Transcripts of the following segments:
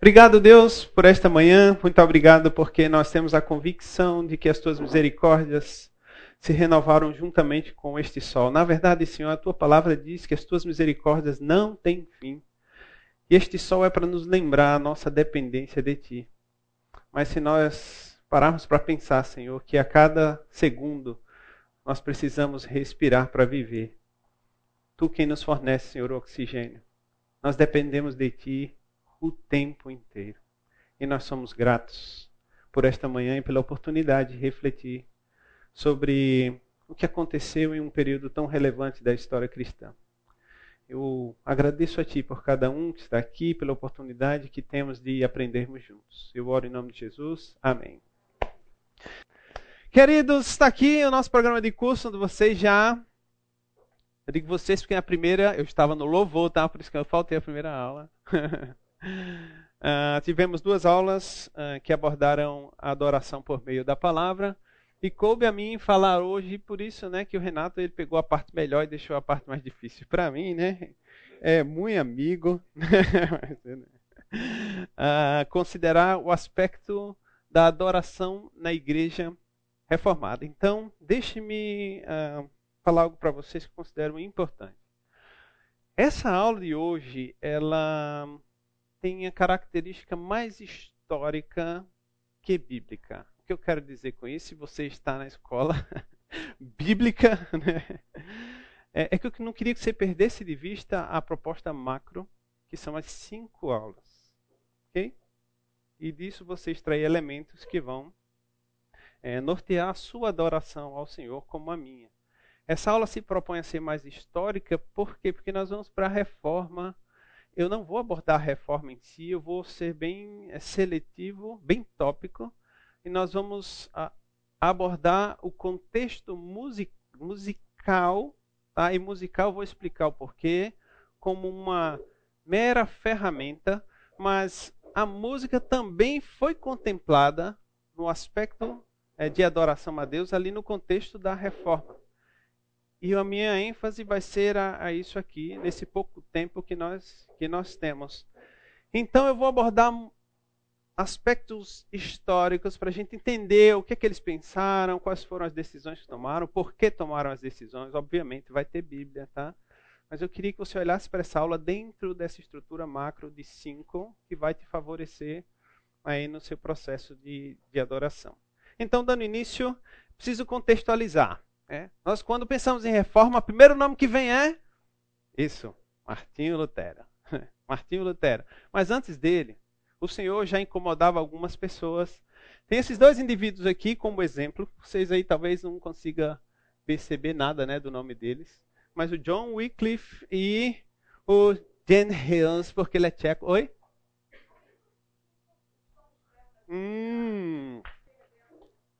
Obrigado, Deus, por esta manhã. Muito obrigado porque nós temos a convicção de que as tuas misericórdias se renovaram juntamente com este sol. Na verdade, Senhor, a tua palavra diz que as tuas misericórdias não têm fim. E este sol é para nos lembrar a nossa dependência de ti. Mas se nós pararmos para pensar, Senhor, que a cada segundo nós precisamos respirar para viver. Tu quem nos fornece, Senhor, o oxigênio. Nós dependemos de ti o tempo inteiro. E nós somos gratos por esta manhã e pela oportunidade de refletir sobre o que aconteceu em um período tão relevante da história cristã. Eu agradeço a Ti por cada um que está aqui, pela oportunidade que temos de aprendermos juntos. Eu oro em nome de Jesus. Amém. Queridos, está aqui o nosso programa de curso, onde vocês já. Eu digo vocês porque na primeira eu estava no louvor, tá? Por isso que eu faltei a primeira aula. uh, tivemos duas aulas uh, que abordaram a adoração por meio da palavra. E coube a mim falar hoje, por isso, né, que o Renato ele pegou a parte melhor e deixou a parte mais difícil para mim, né? É muito amigo. uh, considerar o aspecto da adoração na igreja reformada. Então, deixe-me falar algo para vocês que considero importante. Essa aula de hoje, ela tem a característica mais histórica que bíblica. O que eu quero dizer com isso? Se você está na escola bíblica, né? é, é que eu não queria que você perdesse de vista a proposta macro, que são as cinco aulas. Ok? E disso você extrai elementos que vão é, nortear a sua adoração ao Senhor como a minha. Essa aula se propõe a ser mais histórica, por quê? Porque nós vamos para a reforma eu não vou abordar a reforma em si, eu vou ser bem eh, seletivo, bem tópico, e nós vamos a, abordar o contexto music, musical, tá? e musical vou explicar o porquê, como uma mera ferramenta, mas a música também foi contemplada no aspecto é, de adoração a Deus ali no contexto da reforma. E a minha ênfase vai ser a, a, isso aqui, nesse pouco tempo que nós, que nós temos. Então eu vou abordar aspectos históricos para a gente entender o que, é que eles pensaram, quais foram as decisões que tomaram, por que tomaram as decisões. Obviamente vai ter Bíblia, tá? Mas eu queria que você olhasse para essa aula dentro dessa estrutura macro de cinco, que vai te favorecer aí no seu processo de, de adoração. Então, dando início, preciso contextualizar. É. Nós, quando pensamos em reforma, o primeiro nome que vem é isso, Martinho Lutero. Martinho Lutero. Mas antes dele, o Senhor já incomodava algumas pessoas. Tem esses dois indivíduos aqui como exemplo. Vocês aí talvez não consigam perceber nada né, do nome deles. Mas o John Wycliffe e o Jan Hens, porque ele é tcheco. Oi? Hum,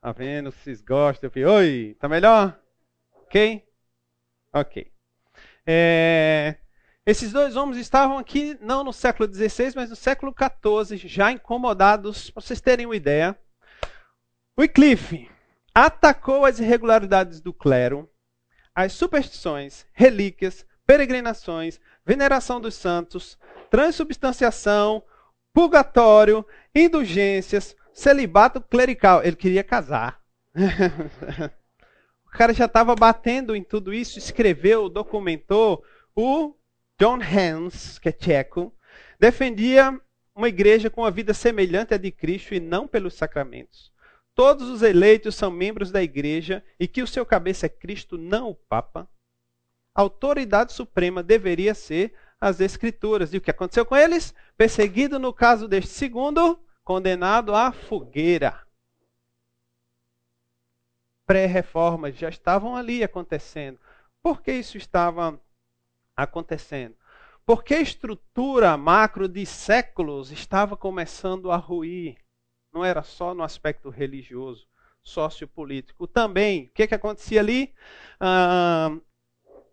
Tá vendo? Vocês gostam? Eu Oi, tá melhor? Ok? Ok. É, esses dois homens estavam aqui não no século XVI, mas no século XIV, já incomodados, para vocês terem uma ideia. Wycliffe atacou as irregularidades do clero, as superstições, relíquias, peregrinações, veneração dos santos, transubstanciação, purgatório, indulgências, celibato clerical. Ele queria casar. o cara já estava batendo em tudo isso, escreveu, documentou. O John Hans, que é tcheco, defendia uma igreja com uma vida semelhante à de Cristo e não pelos sacramentos. Todos os eleitos são membros da igreja e que o seu cabeça é Cristo, não o Papa. A autoridade suprema deveria ser as Escrituras. E o que aconteceu com eles? Perseguido no caso deste segundo, condenado à fogueira. Pré-reformas já estavam ali acontecendo. Por que isso estava acontecendo? Porque a estrutura macro de séculos estava começando a ruir. Não era só no aspecto religioso, sociopolítico. Também, o que, que acontecia ali? Ah,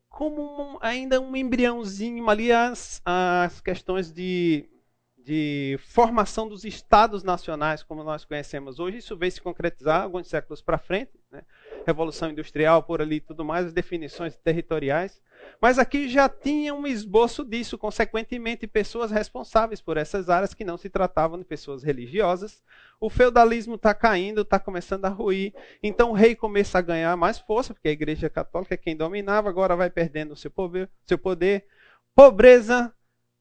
como um, ainda um embriãozinho ali as, as questões de de formação dos estados nacionais, como nós conhecemos hoje. Isso veio se concretizar alguns séculos para frente. Né? Revolução Industrial, por ali tudo mais, as definições territoriais. Mas aqui já tinha um esboço disso, consequentemente, pessoas responsáveis por essas áreas que não se tratavam de pessoas religiosas. O feudalismo está caindo, está começando a ruir. Então o rei começa a ganhar mais força, porque a igreja católica é quem dominava, agora vai perdendo o seu poder. Seu poder. Pobreza,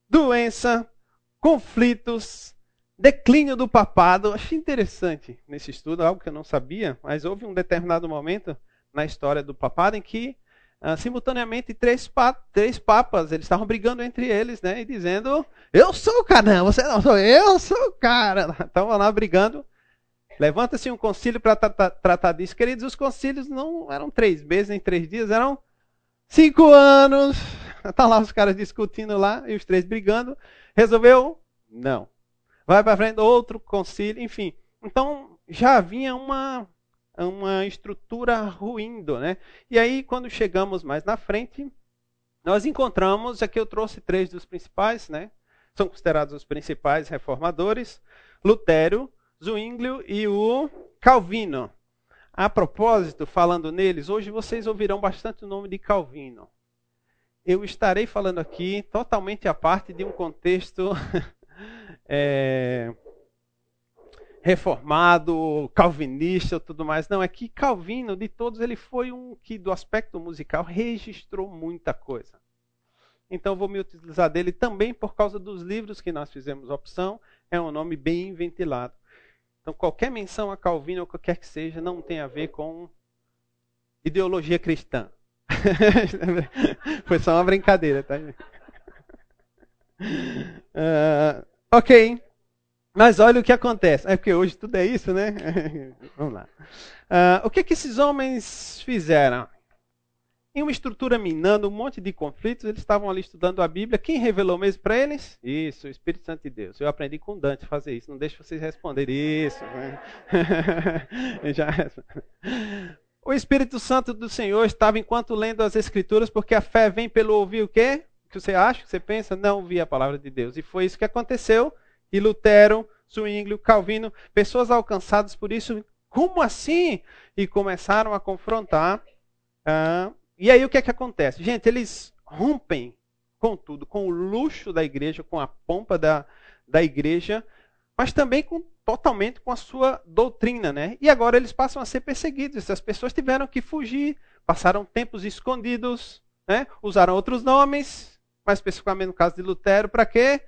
doença, conflitos, declínio do papado. Achei interessante nesse estudo, algo que eu não sabia, mas houve um determinado momento na história do papado em que Uh, simultaneamente três, pa três papas, eles estavam brigando entre eles, né? E dizendo, eu sou o cara, não, você não sou, eu sou o cara. Estavam lá brigando. Levanta-se um concílio para tra tratar disso. Queridos, os concílios não eram três meses, nem três dias, eram cinco anos. Tá lá os caras discutindo lá e os três brigando. Resolveu? Não. Vai para frente, outro concílio, enfim. Então já havia uma uma estrutura ruindo, né? E aí, quando chegamos mais na frente, nós encontramos, aqui eu trouxe três dos principais, né? São considerados os principais reformadores: Lutero, Zwinglio e o Calvino. A propósito, falando neles, hoje vocês ouvirão bastante o nome de Calvino. Eu estarei falando aqui totalmente a parte de um contexto é, reformado, calvinista, tudo mais. Não, é que Calvino, de todos, ele foi um que, do aspecto musical, registrou muita coisa. Então, vou me utilizar dele também por causa dos livros que nós fizemos opção. É um nome bem ventilado. Então, qualquer menção a Calvino, ou qualquer que seja, não tem a ver com ideologia cristã. foi só uma brincadeira, tá? Uh, ok. Mas olha o que acontece. É porque hoje tudo é isso, né? Vamos lá. Uh, o que, que esses homens fizeram? Em uma estrutura minando, um monte de conflitos, eles estavam ali estudando a Bíblia. Quem revelou mesmo para eles? Isso, o Espírito Santo de Deus. Eu aprendi com Dante a fazer isso. Não deixe vocês responderem isso. Né? Já... O Espírito Santo do Senhor estava enquanto lendo as Escrituras, porque a fé vem pelo ouvir o quê? O que você acha, o que você pensa? Não ouvir a palavra de Deus. E foi isso que aconteceu e Lutero, Zwinglio, Calvino, pessoas alcançadas por isso. Como assim? E começaram a confrontar. Uh, e aí o que é que acontece? Gente, eles rompem com tudo, com o luxo da igreja, com a pompa da, da igreja, mas também com, totalmente com a sua doutrina, né? E agora eles passam a ser perseguidos. Essas pessoas tiveram que fugir, passaram tempos escondidos, né? usaram outros nomes, mais especificamente no caso de Lutero, para quê?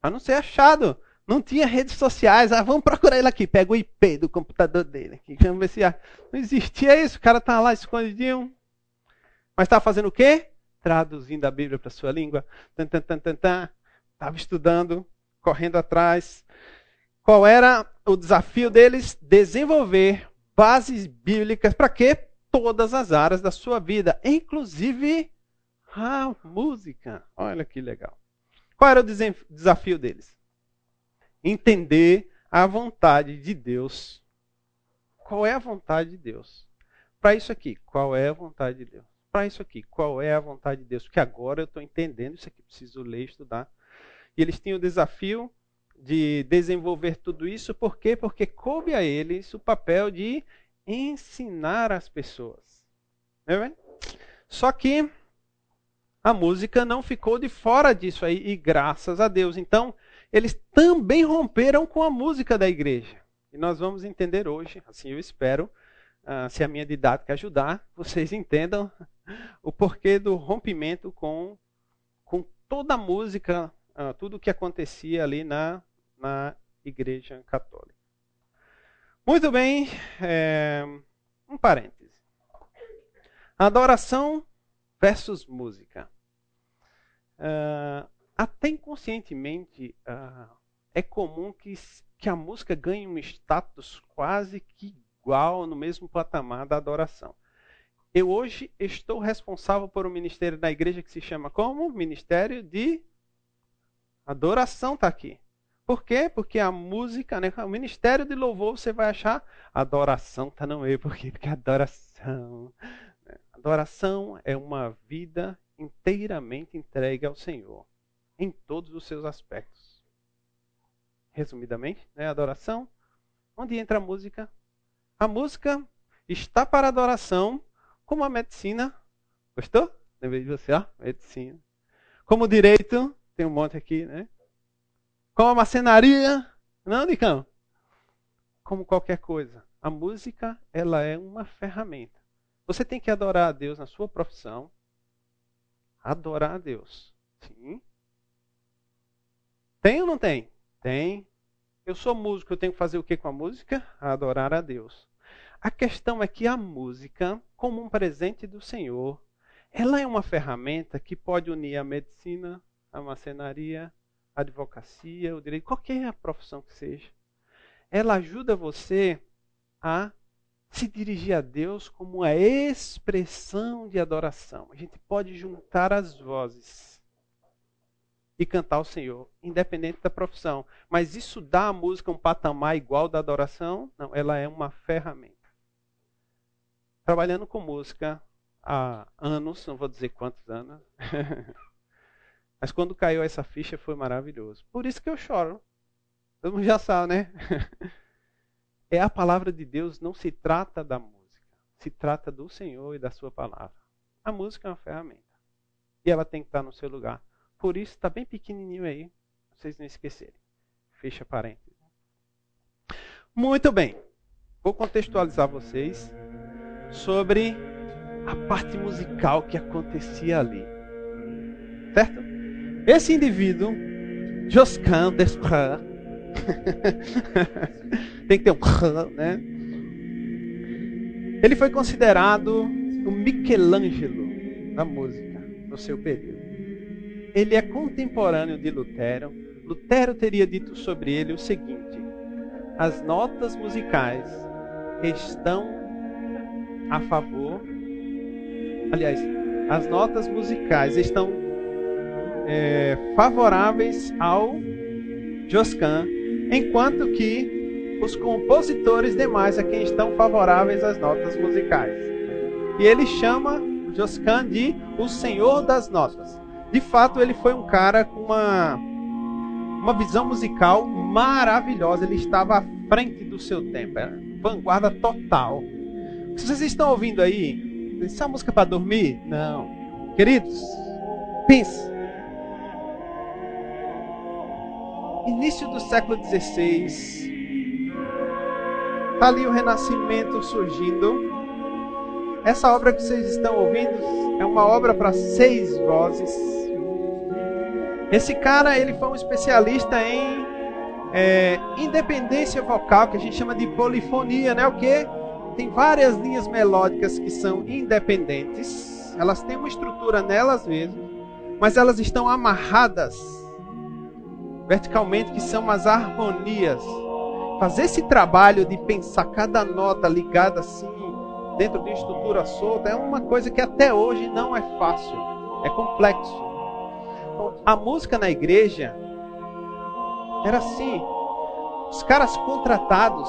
Para não ser achado. Não tinha redes sociais. Ah, vamos procurar ele aqui. Pega o IP do computador dele. Aqui. Vamos ver se não existia isso. O cara tá lá escondidinho. Mas estava fazendo o quê? Traduzindo a Bíblia para sua língua. Estava estudando, correndo atrás. Qual era o desafio deles? Desenvolver bases bíblicas para quê? Todas as áreas da sua vida, inclusive a música. Olha que legal. Qual era o desafio deles? entender a vontade de Deus. Qual é a vontade de Deus? Para isso aqui, qual é a vontade de Deus? Para isso aqui, qual é a vontade de Deus? Porque agora eu estou entendendo isso aqui, preciso ler e estudar. E eles tinham o desafio de desenvolver tudo isso, por quê? Porque coube a eles o papel de ensinar as pessoas. É Só que a música não ficou de fora disso aí, e graças a Deus. Então, eles também romperam com a música da igreja. E nós vamos entender hoje, assim eu espero, uh, se a minha didática ajudar, vocês entendam o porquê do rompimento com, com toda a música, uh, tudo o que acontecia ali na, na igreja católica. Muito bem, é, um parêntese. Adoração versus música. Uh, até inconscientemente, uh, é comum que, que a música ganhe um status quase que igual no mesmo patamar da adoração. Eu hoje estou responsável por um ministério da igreja que se chama como? Ministério de Adoração está aqui. Por quê? Porque a música, né? o ministério de louvor, você vai achar adoração está no meio. Por quê? Porque adoração. Né? Adoração é uma vida inteiramente entregue ao Senhor em todos os seus aspectos. Resumidamente, né, adoração. Onde entra a música? A música está para adoração como a medicina. Gostou? Lembrei de você, ó, medicina. Como direito, tem um monte aqui, né? Como a macenaria, não, Nicão? Como qualquer coisa. A música, ela é uma ferramenta. Você tem que adorar a Deus na sua profissão. Adorar a Deus. Sim. Tem ou não tem? Tem. Eu sou músico, eu tenho que fazer o que com a música? Adorar a Deus. A questão é que a música, como um presente do Senhor, ela é uma ferramenta que pode unir a medicina, a macenaria, a advocacia, o direito, qualquer profissão que seja. Ela ajuda você a se dirigir a Deus como uma expressão de adoração. A gente pode juntar as vozes e cantar ao Senhor, independente da profissão. Mas isso dá à música um patamar igual da adoração? Não, ela é uma ferramenta. Trabalhando com música há anos, não vou dizer quantos anos, mas quando caiu essa ficha foi maravilhoso. Por isso que eu choro. Todo mundo já sabe, né? é a palavra de Deus, não se trata da música. Se trata do Senhor e da sua palavra. A música é uma ferramenta. E ela tem que estar no seu lugar. Por isso está bem pequenininho aí. Vocês não esquecerem. Fecha parênteses. Muito bem. Vou contextualizar vocês sobre a parte musical que acontecia ali. Certo? Esse indivíduo, Josquin Desprez, tem que ter um né? Ele foi considerado o Michelangelo da música no seu período. Ele é contemporâneo de Lutero. Lutero teria dito sobre ele o seguinte: as notas musicais estão a favor. Aliás, as notas musicais estão é, favoráveis ao Josquin, enquanto que os compositores demais a quem estão favoráveis às notas musicais. E ele chama Josquin de o Senhor das Notas. De fato, ele foi um cara com uma, uma visão musical maravilhosa. Ele estava à frente do seu tempo, era vanguarda total. Se vocês estão ouvindo aí, é uma música para dormir? Não. Queridos, pense. Início do século XVI. Está ali o Renascimento surgindo. Essa obra que vocês estão ouvindo é uma obra para seis vozes. Esse cara ele foi um especialista em é, independência vocal, que a gente chama de polifonia, né? O que? Tem várias linhas melódicas que são independentes. Elas têm uma estrutura nelas mesmas, mas elas estão amarradas verticalmente, que são as harmonias. Fazer esse trabalho de pensar cada nota ligada assim dentro de estrutura solta é uma coisa que até hoje não é fácil, é complexo. Então, a música na igreja era assim, os caras contratados,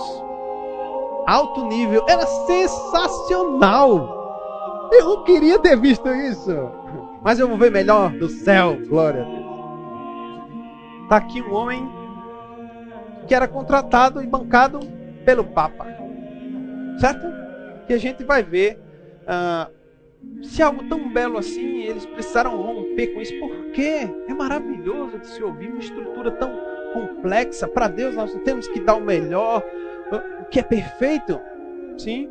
alto nível, era sensacional. Eu não queria ter visto isso, mas eu vou ver melhor do céu, glória a Deus. Tá aqui um homem que era contratado e bancado pelo Papa, certo? que a gente vai ver ah, se algo tão belo assim, eles precisaram romper com isso, porque é maravilhoso de se ouvir uma estrutura tão complexa. Para Deus, nós temos que dar o melhor, o que é perfeito, sim,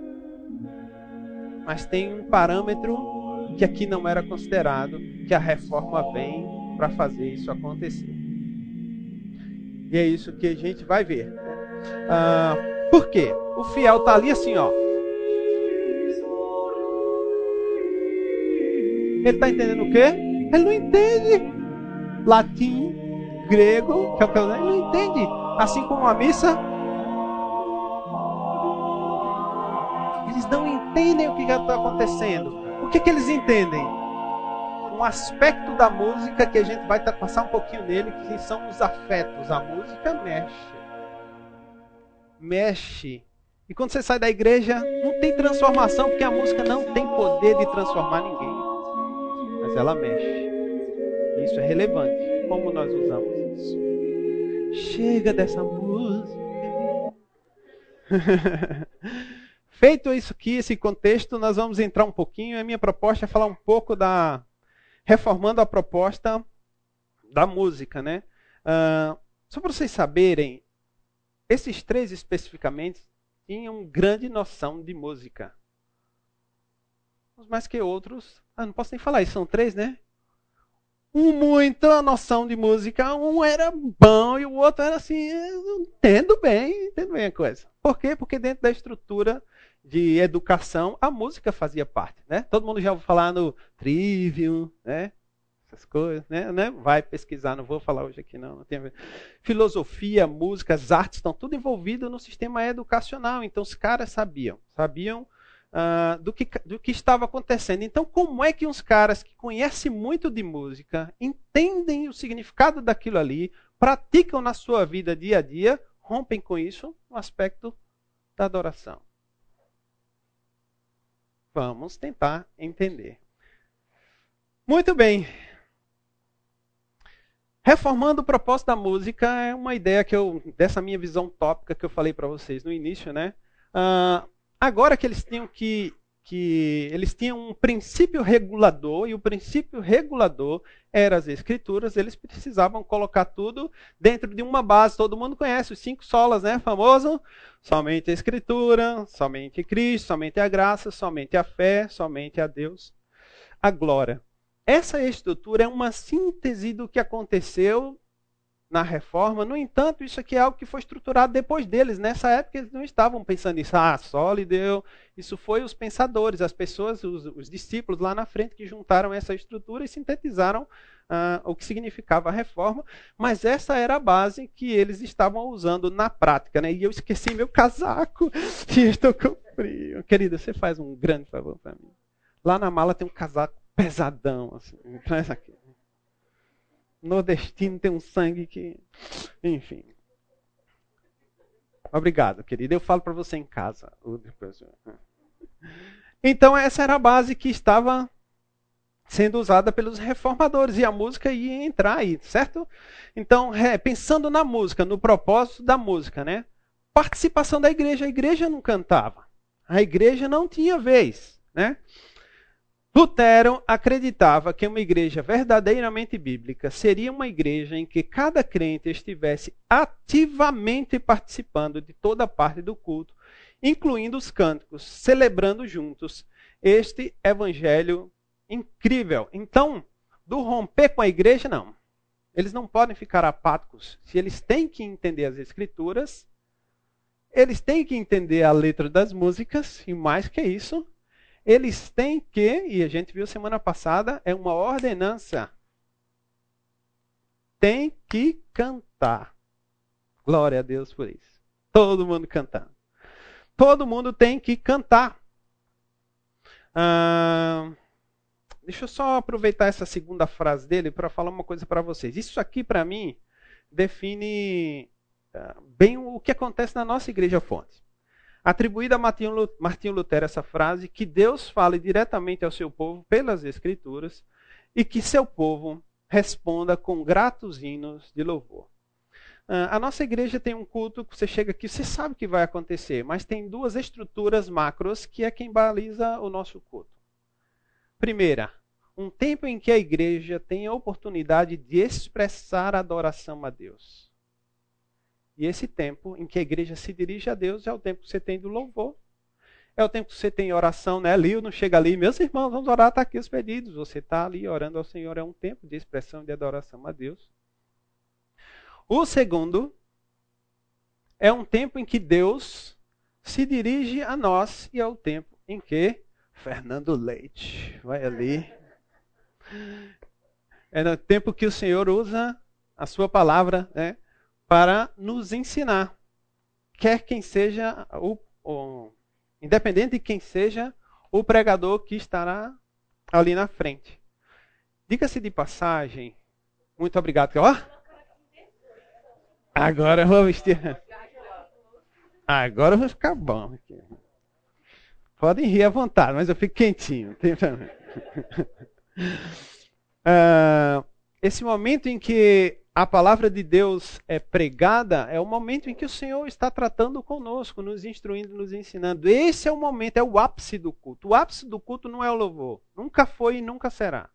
mas tem um parâmetro que aqui não era considerado, que a reforma vem para fazer isso acontecer. E é isso que a gente vai ver. Ah, por quê? O fiel está ali assim, ó. Ele está entendendo o quê? Ele não entende latim, grego, que é o que ele não entende. Assim como a missa. Eles não entendem o que está acontecendo. O que, que eles entendem? Um aspecto da música que a gente vai passar um pouquinho nele, que são os afetos. A música mexe. Mexe. E quando você sai da igreja, não tem transformação, porque a música não tem poder de transformar ninguém mas ela mexe. Isso é relevante. Como nós usamos isso? Chega dessa música. Feito isso aqui, esse contexto, nós vamos entrar um pouquinho. A minha proposta é falar um pouco da. Reformando a proposta da música, né? Uh, só para vocês saberem, esses três especificamente tinham grande noção de música. Uns mais que outros. Ah, não posso nem falar isso, são três, né? Um muita noção de música, um era bom e o outro era assim, entendo bem, entendo bem a coisa. Por quê? Porque dentro da estrutura de educação, a música fazia parte, né? Todo mundo já ouviu falar no Trivium, né? essas coisas, né? né? Vai pesquisar, não vou falar hoje aqui não. não tem Filosofia, música, as artes estão tudo envolvido no sistema educacional. Então os caras sabiam, sabiam uh, do, que, do que estava acontecendo. Então como é que uns caras que conhecem muito de música, entendem o significado daquilo ali, praticam na sua vida dia a dia, rompem com isso no aspecto da adoração? Vamos tentar entender. Muito bem. Reformando o propósito da música é uma ideia que eu, dessa minha visão tópica que eu falei para vocês no início, né? Uh, agora que eles tinham que, que eles tinham um princípio regulador e o princípio regulador era as escrituras, eles precisavam colocar tudo dentro de uma base. Todo mundo conhece os cinco solas, né? Famoso, somente a escritura, somente Cristo, somente a graça, somente a fé, somente a Deus, a glória. Essa estrutura é uma síntese do que aconteceu na reforma. No entanto, isso aqui é algo que foi estruturado depois deles. Nessa época, eles não estavam pensando nisso. Ah, sólido. Isso foi os pensadores, as pessoas, os, os, discípulos lá na frente que juntaram essa estrutura e sintetizaram ah, o que significava a reforma. Mas essa era a base que eles estavam usando na prática. Né? E eu esqueci meu casaco. E estou com frio. Querida, você faz um grande favor para mim. Lá na mala tem um casaco pesadão. Assim. Traz aqui. Nordestino tem um sangue que. Enfim. Obrigado, querido. Eu falo para você em casa. Então, essa era a base que estava sendo usada pelos reformadores e a música ia entrar aí, certo? Então, é, pensando na música, no propósito da música, né? Participação da igreja. A igreja não cantava. A igreja não tinha vez, né? Lutero acreditava que uma igreja verdadeiramente bíblica seria uma igreja em que cada crente estivesse ativamente participando de toda parte do culto, incluindo os cânticos, celebrando juntos este evangelho incrível. Então, do romper com a igreja, não. Eles não podem ficar apáticos. Se eles têm que entender as escrituras, eles têm que entender a letra das músicas, e mais que isso, eles têm que, e a gente viu semana passada, é uma ordenança. Tem que cantar. Glória a Deus por isso. Todo mundo cantando. Todo mundo tem que cantar. Ah, deixa eu só aproveitar essa segunda frase dele para falar uma coisa para vocês. Isso aqui, para mim, define ah, bem o que acontece na nossa igreja fonte atribuída a Martinho Lutero essa frase, que Deus fale diretamente ao seu povo pelas Escrituras e que seu povo responda com gratos hinos de louvor. Ah, a nossa igreja tem um culto que você chega aqui, você sabe o que vai acontecer, mas tem duas estruturas macros que é quem baliza o nosso culto. Primeira, um tempo em que a igreja tem a oportunidade de expressar adoração a Deus. E esse tempo em que a igreja se dirige a Deus é o tempo que você tem do louvor. É o tempo que você tem oração, né? Lio não chega ali, meus irmãos, vamos orar, está aqui os pedidos. Você está ali orando ao Senhor, é um tempo de expressão de adoração a Deus. O segundo é um tempo em que Deus se dirige a nós e é o tempo em que Fernando Leite vai ali. É no tempo que o Senhor usa a sua palavra, né? Para nos ensinar. Quer quem seja o, o independente de quem seja o pregador que estará ali na frente. Diga-se de passagem, muito obrigado. Ó, agora eu vou vestir. Agora eu vou ficar bom aqui. Podem rir à vontade, mas eu fico quentinho. uh, esse momento em que a palavra de Deus é pregada, é o momento em que o Senhor está tratando conosco, nos instruindo, nos ensinando. Esse é o momento, é o ápice do culto. O ápice do culto não é o louvor. Nunca foi e nunca será.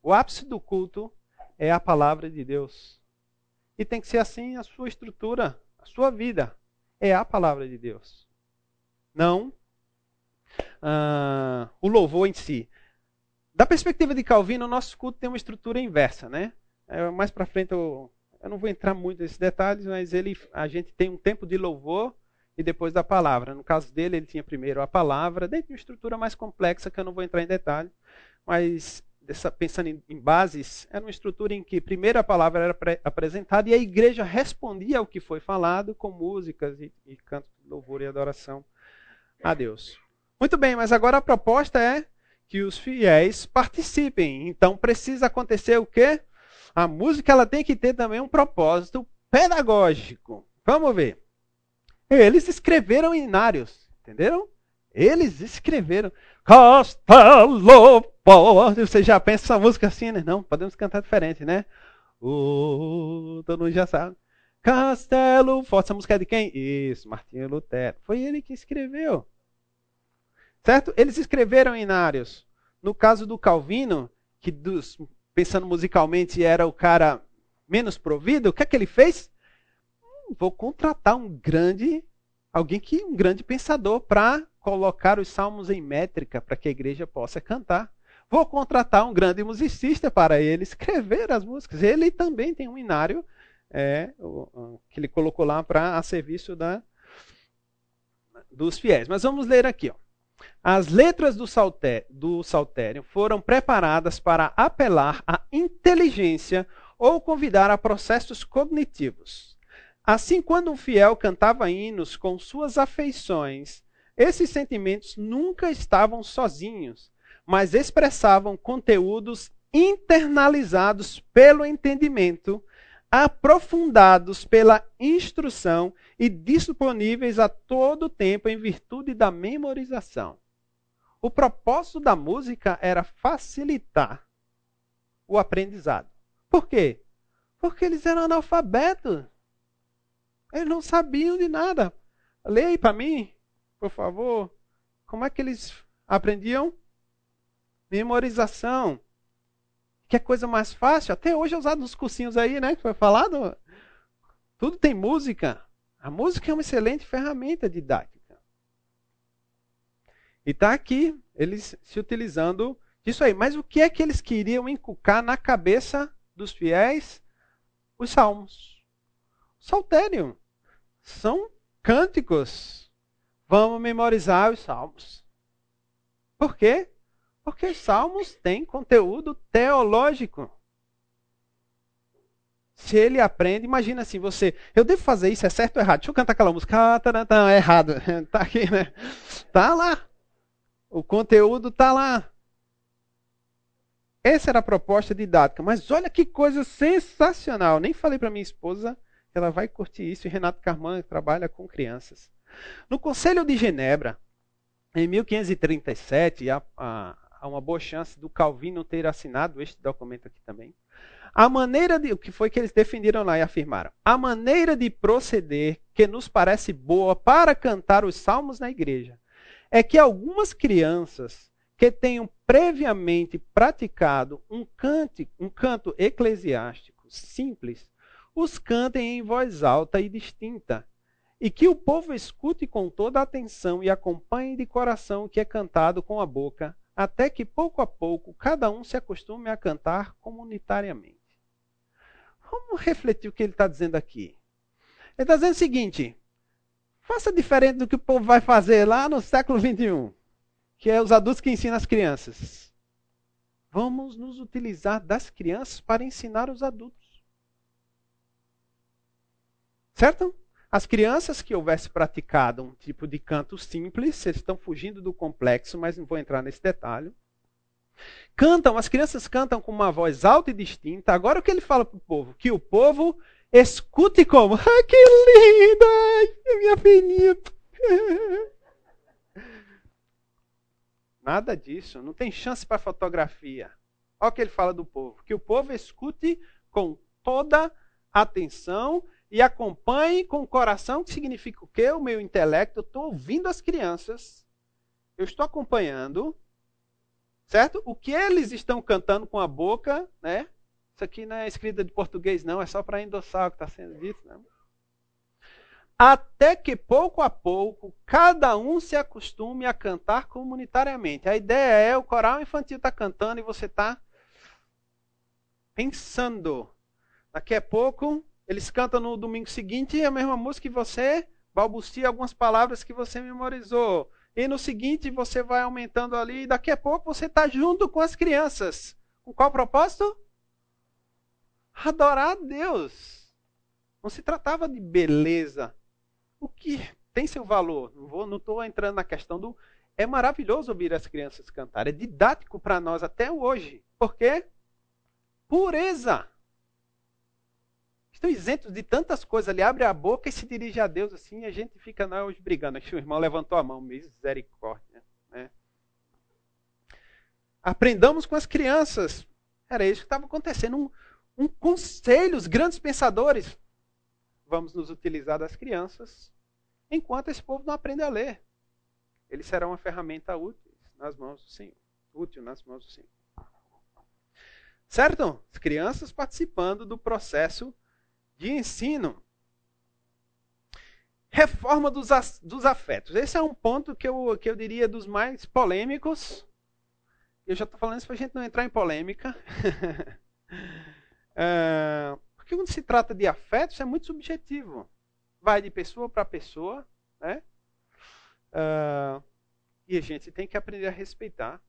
O ápice do culto é a palavra de Deus. E tem que ser assim a sua estrutura, a sua vida. É a palavra de Deus. Não uh, o louvor em si. Da perspectiva de Calvino, o nosso culto tem uma estrutura inversa, né? É, mais para frente eu, eu não vou entrar muito nesses detalhes, mas ele, a gente tem um tempo de louvor e depois da palavra. No caso dele, ele tinha primeiro a palavra, dentro de uma estrutura mais complexa que eu não vou entrar em detalhes, mas dessa, pensando em, em, bases, era uma estrutura em que primeiro a palavra era apresentada e a igreja respondia ao que foi falado com músicas e, e cantos de louvor e adoração a Deus. Muito bem, mas agora a proposta é que os fiéis participem. Então precisa acontecer o quê? A música ela tem que ter também um propósito pedagógico. Vamos ver. Eles escreveram inários, entenderam? Eles escreveram Castelo Forte. Você já pensa essa música assim, né? Não, podemos cantar diferente, né? Uh, todo mundo já sabe. Castelo Forte. Essa música é de quem? Isso, Martinho Lutero. Foi ele que escreveu. Certo? Eles escreveram inários. No caso do Calvino, que dos pensando musicalmente, era o cara menos provido, o que é que ele fez? Hum, vou contratar um grande, alguém que um grande pensador para colocar os salmos em métrica para que a igreja possa cantar. Vou contratar um grande musicista para ele escrever as músicas. Ele também tem um inário é, que ele colocou lá para a serviço da, dos fiéis. Mas vamos ler aqui. Ó. As letras do, salté, do saltério foram preparadas para apelar à inteligência ou convidar a processos cognitivos. Assim, quando um fiel cantava hinos com suas afeições, esses sentimentos nunca estavam sozinhos, mas expressavam conteúdos internalizados pelo entendimento, aprofundados pela instrução e disponíveis a todo tempo em virtude da memorização. O propósito da música era facilitar o aprendizado. Por quê? Porque eles eram analfabetos. Eles não sabiam de nada. Leia para mim, por favor. Como é que eles aprendiam? Memorização. Que é coisa mais fácil. Até hoje é usado nos cursinhos aí, né? Que foi falado. Tudo tem música. A música é uma excelente ferramenta didática. E está aqui, eles se utilizando disso aí. Mas o que é que eles queriam inculcar na cabeça dos fiéis? Os salmos. Saltério. São cânticos. Vamos memorizar os salmos. Por quê? Porque os salmos têm conteúdo teológico. Se ele aprende, imagina assim, você, eu devo fazer isso, é certo ou errado? Deixa eu cantar aquela música, ah, tá, tá, tá, é errado. Tá aqui, né? Tá lá. O conteúdo tá lá. Essa era a proposta didática. Mas olha que coisa sensacional. Nem falei para minha esposa ela vai curtir isso. E Renato Carman trabalha com crianças. No Conselho de Genebra, em 1537, há, há uma boa chance do Calvino ter assinado este documento aqui também. A maneira de. O que foi que eles defenderam lá e afirmaram? A maneira de proceder que nos parece boa para cantar os salmos na igreja é que algumas crianças que tenham previamente praticado um, cante, um canto eclesiástico simples os cantem em voz alta e distinta, e que o povo escute com toda atenção e acompanhe de coração o que é cantado com a boca, até que pouco a pouco cada um se acostume a cantar comunitariamente. Vamos refletir o que ele está dizendo aqui. Ele está dizendo o seguinte: faça diferente do que o povo vai fazer lá no século 21, que é os adultos que ensinam as crianças. Vamos nos utilizar das crianças para ensinar os adultos. Certo? As crianças que houvesse praticado um tipo de canto simples, eles estão fugindo do complexo, mas não vou entrar nesse detalhe. Cantam, as crianças cantam com uma voz alta e distinta. Agora o que ele fala para o povo? Que o povo escute como? Ah, que linda! Minha filhinha. Nada disso, não tem chance para fotografia. Olha o que ele fala do povo: que o povo escute com toda atenção e acompanhe com o coração, que significa o quê? O meu intelecto. Eu estou ouvindo as crianças, eu estou acompanhando, certo? O que eles estão cantando com a boca, né? Isso aqui não é escrita de português, não, é só para endossar o que está sendo dito. Né? Até que pouco a pouco cada um se acostume a cantar comunitariamente. A ideia é o coral infantil está cantando e você está pensando. Daqui a pouco eles cantam no domingo seguinte a mesma música e você balbucia algumas palavras que você memorizou. E no seguinte você vai aumentando ali e daqui a pouco você está junto com as crianças. Com qual propósito? Adorar a Deus. Não se tratava de beleza. O que tem seu valor. Não estou entrando na questão do. É maravilhoso ouvir as crianças cantar. É didático para nós até hoje. Por quê? Pureza estão isentos de tantas coisas. Ele abre a boca e se dirige a Deus assim, e a gente fica nós brigando. Aqui o irmão levantou a mão, misericórdia. Né? Aprendamos com as crianças. Era isso que estava acontecendo. Um, um conselho, os grandes pensadores. Vamos nos utilizar das crianças enquanto esse povo não aprende a ler. Eles serão uma ferramenta útil nas mãos do Senhor. Útil nas mãos do Senhor. Certo? As crianças participando do processo de ensino. Reforma dos, dos afetos. Esse é um ponto que eu, que eu diria dos mais polêmicos. Eu já estou falando isso para a gente não entrar em polêmica. é, porque quando se trata de afetos é muito subjetivo. Vai de pessoa para pessoa. Né? É, e a gente tem que aprender a respeitar.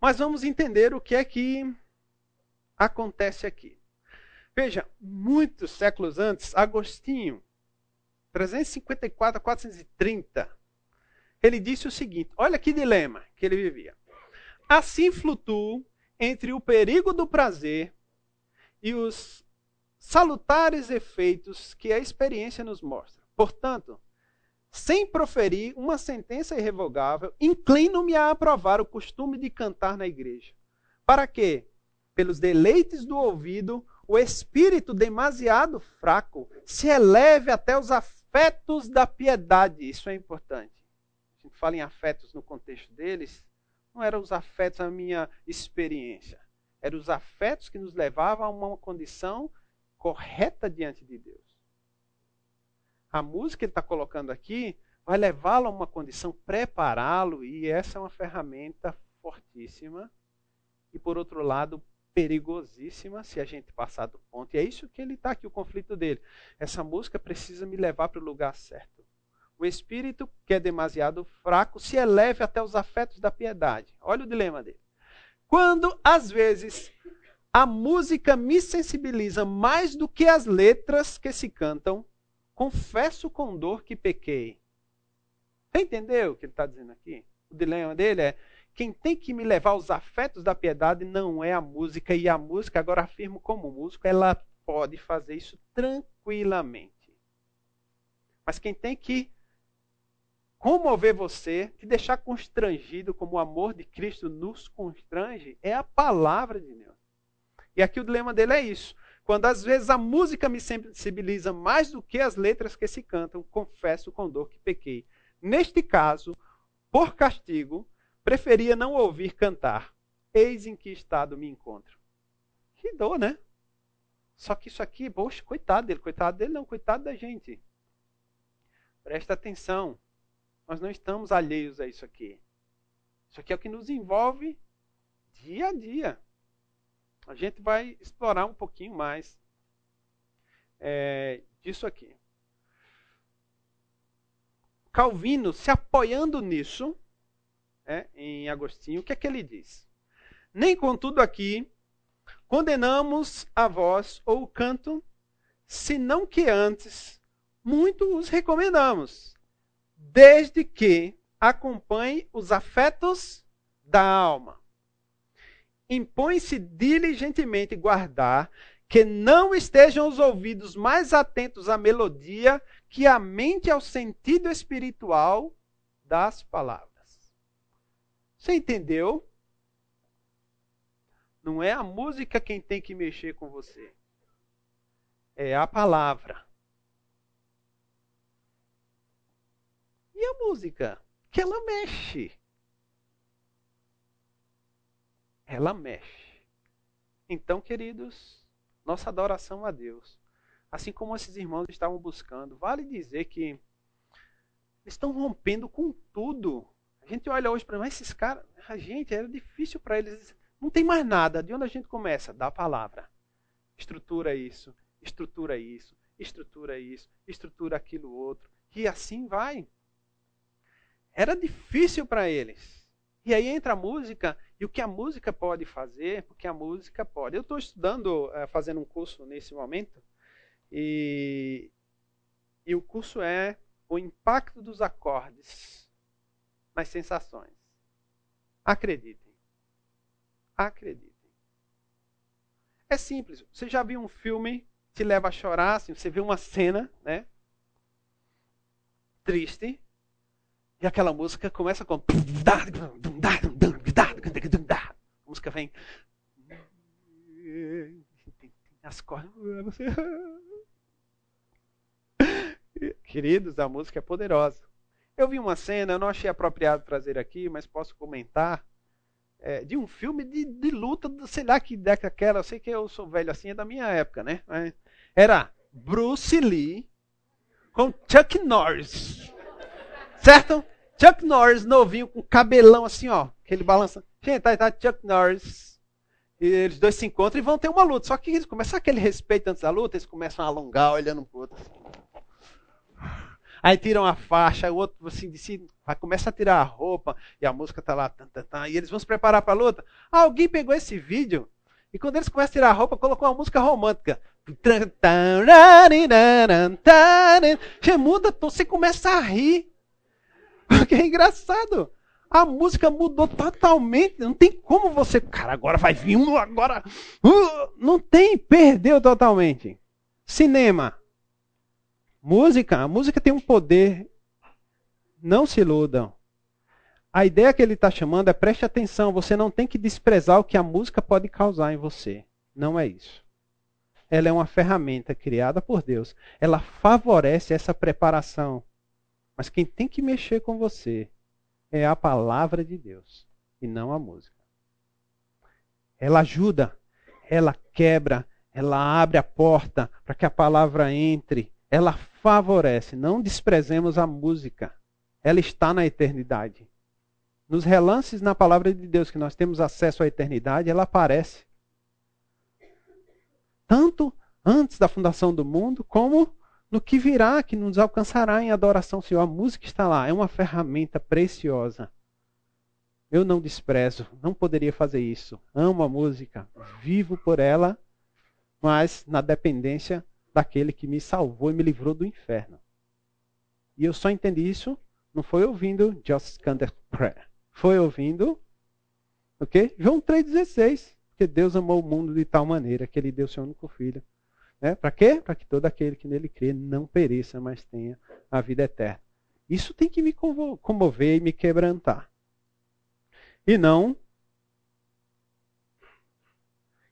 Mas vamos entender o que é que acontece aqui. Veja, muitos séculos antes, Agostinho, 354 a 430, ele disse o seguinte: olha que dilema que ele vivia. Assim flutuo entre o perigo do prazer e os salutares efeitos que a experiência nos mostra. Portanto, sem proferir uma sentença irrevogável, inclino-me a aprovar o costume de cantar na igreja. Para que, pelos deleites do ouvido, o espírito demasiado fraco se eleve até os afetos da piedade. Isso é importante. A gente fala em afetos no contexto deles, não eram os afetos da minha experiência. Eram os afetos que nos levavam a uma condição correta diante de Deus. A música que ele está colocando aqui vai levá-lo a uma condição, prepará-lo, e essa é uma ferramenta fortíssima. E por outro lado, perigosíssima se a gente passar do ponto. E é isso que ele está aqui, o conflito dele. Essa música precisa me levar para o lugar certo. O espírito, que é demasiado fraco, se eleve até os afetos da piedade. Olha o dilema dele. Quando, às vezes, a música me sensibiliza mais do que as letras que se cantam, confesso com dor que pequei. Você entendeu o que ele está dizendo aqui? O dilema dele é: quem tem que me levar aos afetos da piedade não é a música, e a música, agora afirmo como músico, ela pode fazer isso tranquilamente. Mas quem tem que comover você, te deixar constrangido como o amor de Cristo nos constrange, é a palavra de Deus. E aqui o dilema dele é isso. Quando às vezes a música me sensibiliza mais do que as letras que se cantam, confesso com dor que pequei. Neste caso, por castigo, Preferia não ouvir cantar. Eis em que estado me encontro. Que dor, né? Só que isso aqui, poxa, coitado dele, coitado dele não, coitado da gente. Presta atenção. Nós não estamos alheios a isso aqui. Isso aqui é o que nos envolve dia a dia. A gente vai explorar um pouquinho mais é, disso aqui. Calvino, se apoiando nisso, é, em Agostinho, o que é que ele diz? Nem contudo aqui condenamos a voz ou o canto, senão que antes muito os recomendamos, desde que acompanhe os afetos da alma. Impõe-se diligentemente guardar que não estejam os ouvidos mais atentos à melodia que a mente ao sentido espiritual das palavras. Você entendeu? Não é a música quem tem que mexer com você. É a palavra. E a música? Que ela mexe. Ela mexe. Então, queridos, nossa adoração a Deus, assim como esses irmãos estavam buscando, vale dizer que estão rompendo com tudo. A gente olha hoje para esses caras, a gente, era difícil para eles. Não tem mais nada. De onde a gente começa? Da palavra. Estrutura isso, estrutura isso, estrutura isso, estrutura aquilo outro. E assim vai. Era difícil para eles. E aí entra a música e o que a música pode fazer, o que a música pode. Eu estou estudando, eh, fazendo um curso nesse momento, e, e o curso é o impacto dos acordes nas sensações. Acreditem. Acreditem. É simples. Você já viu um filme que leva a chorar? Assim, você vê uma cena, né? Triste. E aquela música começa com. A música vem. As cordas. Queridos, a música é poderosa. Eu vi uma cena, eu não achei apropriado trazer aqui, mas posso comentar. É, de um filme de, de luta, sei lá que década aquela, eu sei que eu sou velho assim, é da minha época, né? Era Bruce Lee com Chuck Norris. Certo? Chuck Norris, novinho, com cabelão assim, ó. Que ele balança. Gente, tá, tá Chuck Norris. E eles dois se encontram e vão ter uma luta. Só que eles começam aquele respeito antes da luta, eles começam a alongar, olhando um pro outro. Aí tiram a faixa, o outro assim, decide, vai, começa a tirar a roupa, e a música tá lá, tan, tan, tan, e eles vão se preparar para a luta. Alguém pegou esse vídeo, e quando eles começam a tirar a roupa, colocou uma música romântica. Você muda, você começa a rir. Porque é engraçado. A música mudou totalmente. Não tem como você. Cara, agora vai vir um, agora. Uh, não tem, perdeu totalmente. Cinema. Música. A música tem um poder. Não se iludam. A ideia que ele está chamando é preste atenção. Você não tem que desprezar o que a música pode causar em você. Não é isso. Ela é uma ferramenta criada por Deus. Ela favorece essa preparação mas quem tem que mexer com você é a palavra de Deus e não a música. Ela ajuda, ela quebra, ela abre a porta para que a palavra entre, ela favorece. Não desprezemos a música, ela está na eternidade. Nos relances na palavra de Deus que nós temos acesso à eternidade, ela aparece. Tanto antes da fundação do mundo, como no que virá, que nos alcançará em adoração, Senhor. A música está lá, é uma ferramenta preciosa. Eu não desprezo, não poderia fazer isso. Amo a música, vivo por ela, mas na dependência daquele que me salvou e me livrou do inferno. E eu só entendi isso, não foi ouvindo Just Canter Prayer. Foi ouvindo okay? João 3,16. Porque Deus amou o mundo de tal maneira que ele deu seu único filho né? Para quê? Para que todo aquele que nele crê não pereça, mas tenha a vida eterna. Isso tem que me comover e me quebrantar. E não.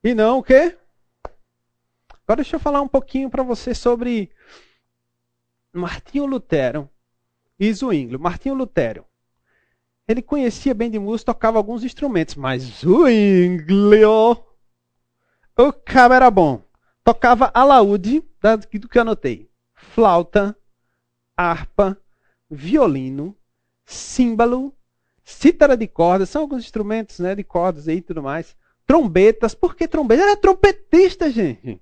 E não o quê? Agora deixa eu falar um pouquinho para você sobre Martinho Lutero e Zwinglio. Martinho Lutero. Ele conhecia bem de música, tocava alguns instrumentos, mas Zwinglio, o cara era bom tocava alaúde, do que eu anotei. Flauta, harpa, violino, símbolo, cítara de cordas, são alguns instrumentos né, de cordas aí e tudo mais. Trombetas, por que trombeta? Era trompetista, gente.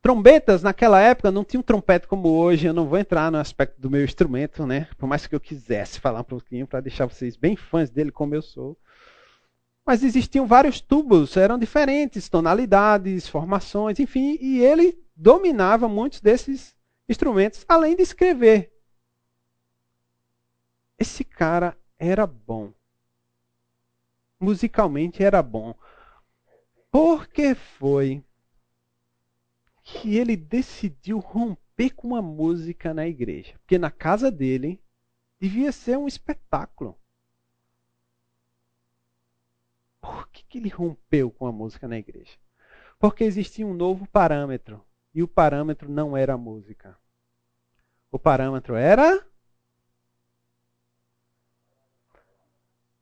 Trombetas, naquela época, não tinha um trompete como hoje. Eu não vou entrar no aspecto do meu instrumento, né? Por mais que eu quisesse falar um pouquinho para deixar vocês bem fãs dele, como eu sou. Mas existiam vários tubos, eram diferentes, tonalidades, formações, enfim, e ele dominava muitos desses instrumentos, além de escrever. Esse cara era bom. Musicalmente era bom. Por que foi que ele decidiu romper com uma música na igreja? Porque na casa dele devia ser um espetáculo. Por que, que ele rompeu com a música na igreja? Porque existia um novo parâmetro. E o parâmetro não era a música. O parâmetro era.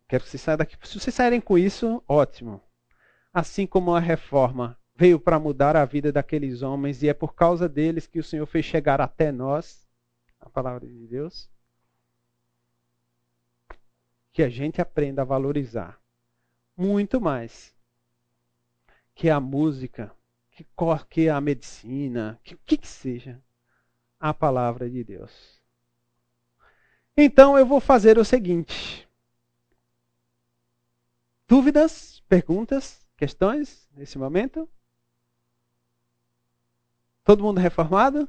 Quero que vocês saiam daqui. Se vocês saírem com isso, ótimo. Assim como a reforma veio para mudar a vida daqueles homens, e é por causa deles que o Senhor fez chegar até nós, a palavra de Deus, que a gente aprenda a valorizar muito mais que a música, que, que a medicina, que o que, que seja, a palavra de Deus. Então eu vou fazer o seguinte: dúvidas, perguntas, questões nesse momento? Todo mundo reformado?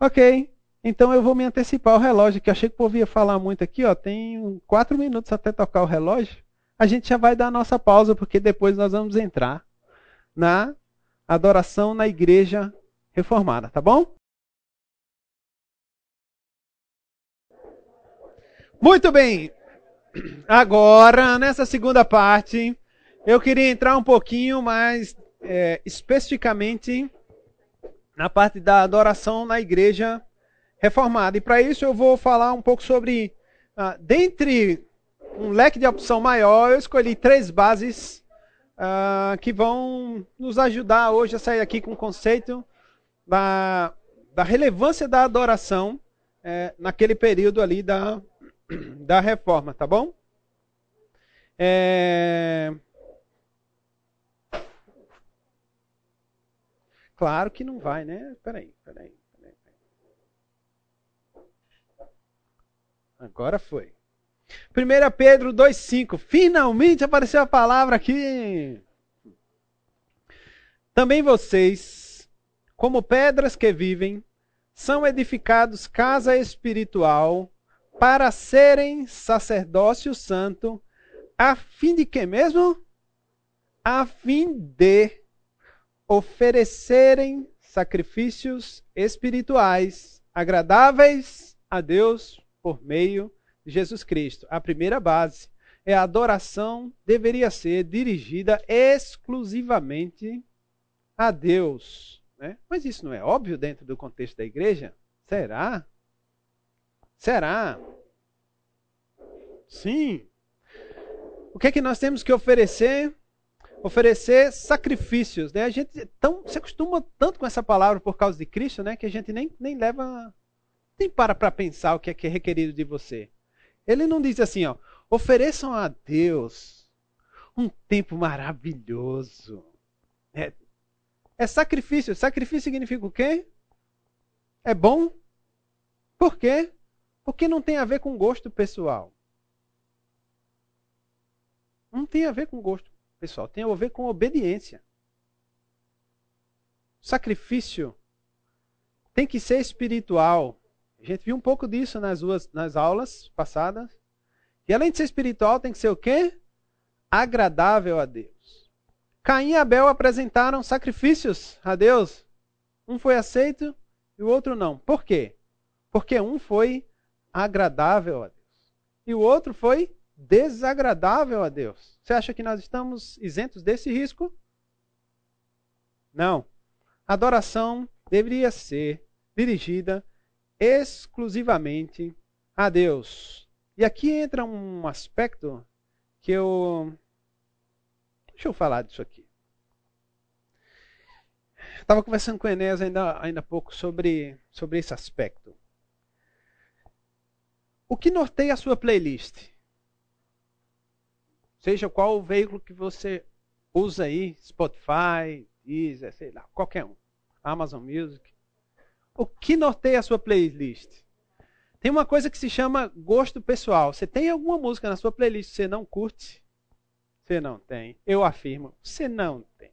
Ok. Então eu vou me antecipar ao relógio, que eu achei que o povo ia falar muito aqui, ó. Tem quatro minutos até tocar o relógio. A gente já vai dar a nossa pausa, porque depois nós vamos entrar na adoração na igreja reformada, tá bom? Muito bem. Agora, nessa segunda parte, eu queria entrar um pouquinho mais é, especificamente na parte da adoração na igreja reformada. E para isso eu vou falar um pouco sobre, ah, dentre um leque de opção maior, eu escolhi três bases ah, que vão nos ajudar hoje a sair aqui com o conceito da, da relevância da adoração é, naquele período ali da, da reforma, tá bom? É... Claro que não vai, né? Peraí, peraí. peraí. Agora foi. 1 Pedro 2,5. Finalmente apareceu a palavra aqui. Também vocês, como pedras que vivem, são edificados casa espiritual para serem sacerdócio santo, a fim de que mesmo? A fim de oferecerem sacrifícios espirituais agradáveis a Deus por meio de Jesus Cristo. A primeira base é a adoração deveria ser dirigida exclusivamente a Deus. Né? Mas isso não é óbvio dentro do contexto da igreja? Será? Será? Sim. O que é que nós temos que oferecer? Oferecer sacrifícios. Né? A gente tão, se acostuma tanto com essa palavra por causa de Cristo, né, que a gente nem, nem leva, nem para para pensar o que é, que é requerido de você. Ele não diz assim, ó, ofereçam a Deus um tempo maravilhoso. É, é sacrifício. Sacrifício significa o quê? É bom. Por quê? Porque não tem a ver com gosto pessoal. Não tem a ver com gosto pessoal, tem a ver com obediência. Sacrifício tem que ser espiritual. A gente viu um pouco disso nas, duas, nas aulas passadas. E além de ser espiritual, tem que ser o quê? Agradável a Deus. Caim e Abel apresentaram sacrifícios a Deus. Um foi aceito e o outro não. Por quê? Porque um foi agradável a Deus. E o outro foi desagradável a Deus. Você acha que nós estamos isentos desse risco? Não. Adoração deveria ser dirigida exclusivamente a Deus. E aqui entra um aspecto que eu. Deixa eu falar disso aqui. Estava conversando com o ainda, ainda há pouco sobre, sobre esse aspecto. O que norteia a sua playlist? Seja qual o veículo que você usa aí, Spotify, Deezer, sei lá, qualquer um. Amazon Music. O que norteia a sua playlist? Tem uma coisa que se chama gosto pessoal. Você tem alguma música na sua playlist que você não curte? Você não tem. Eu afirmo, você não tem.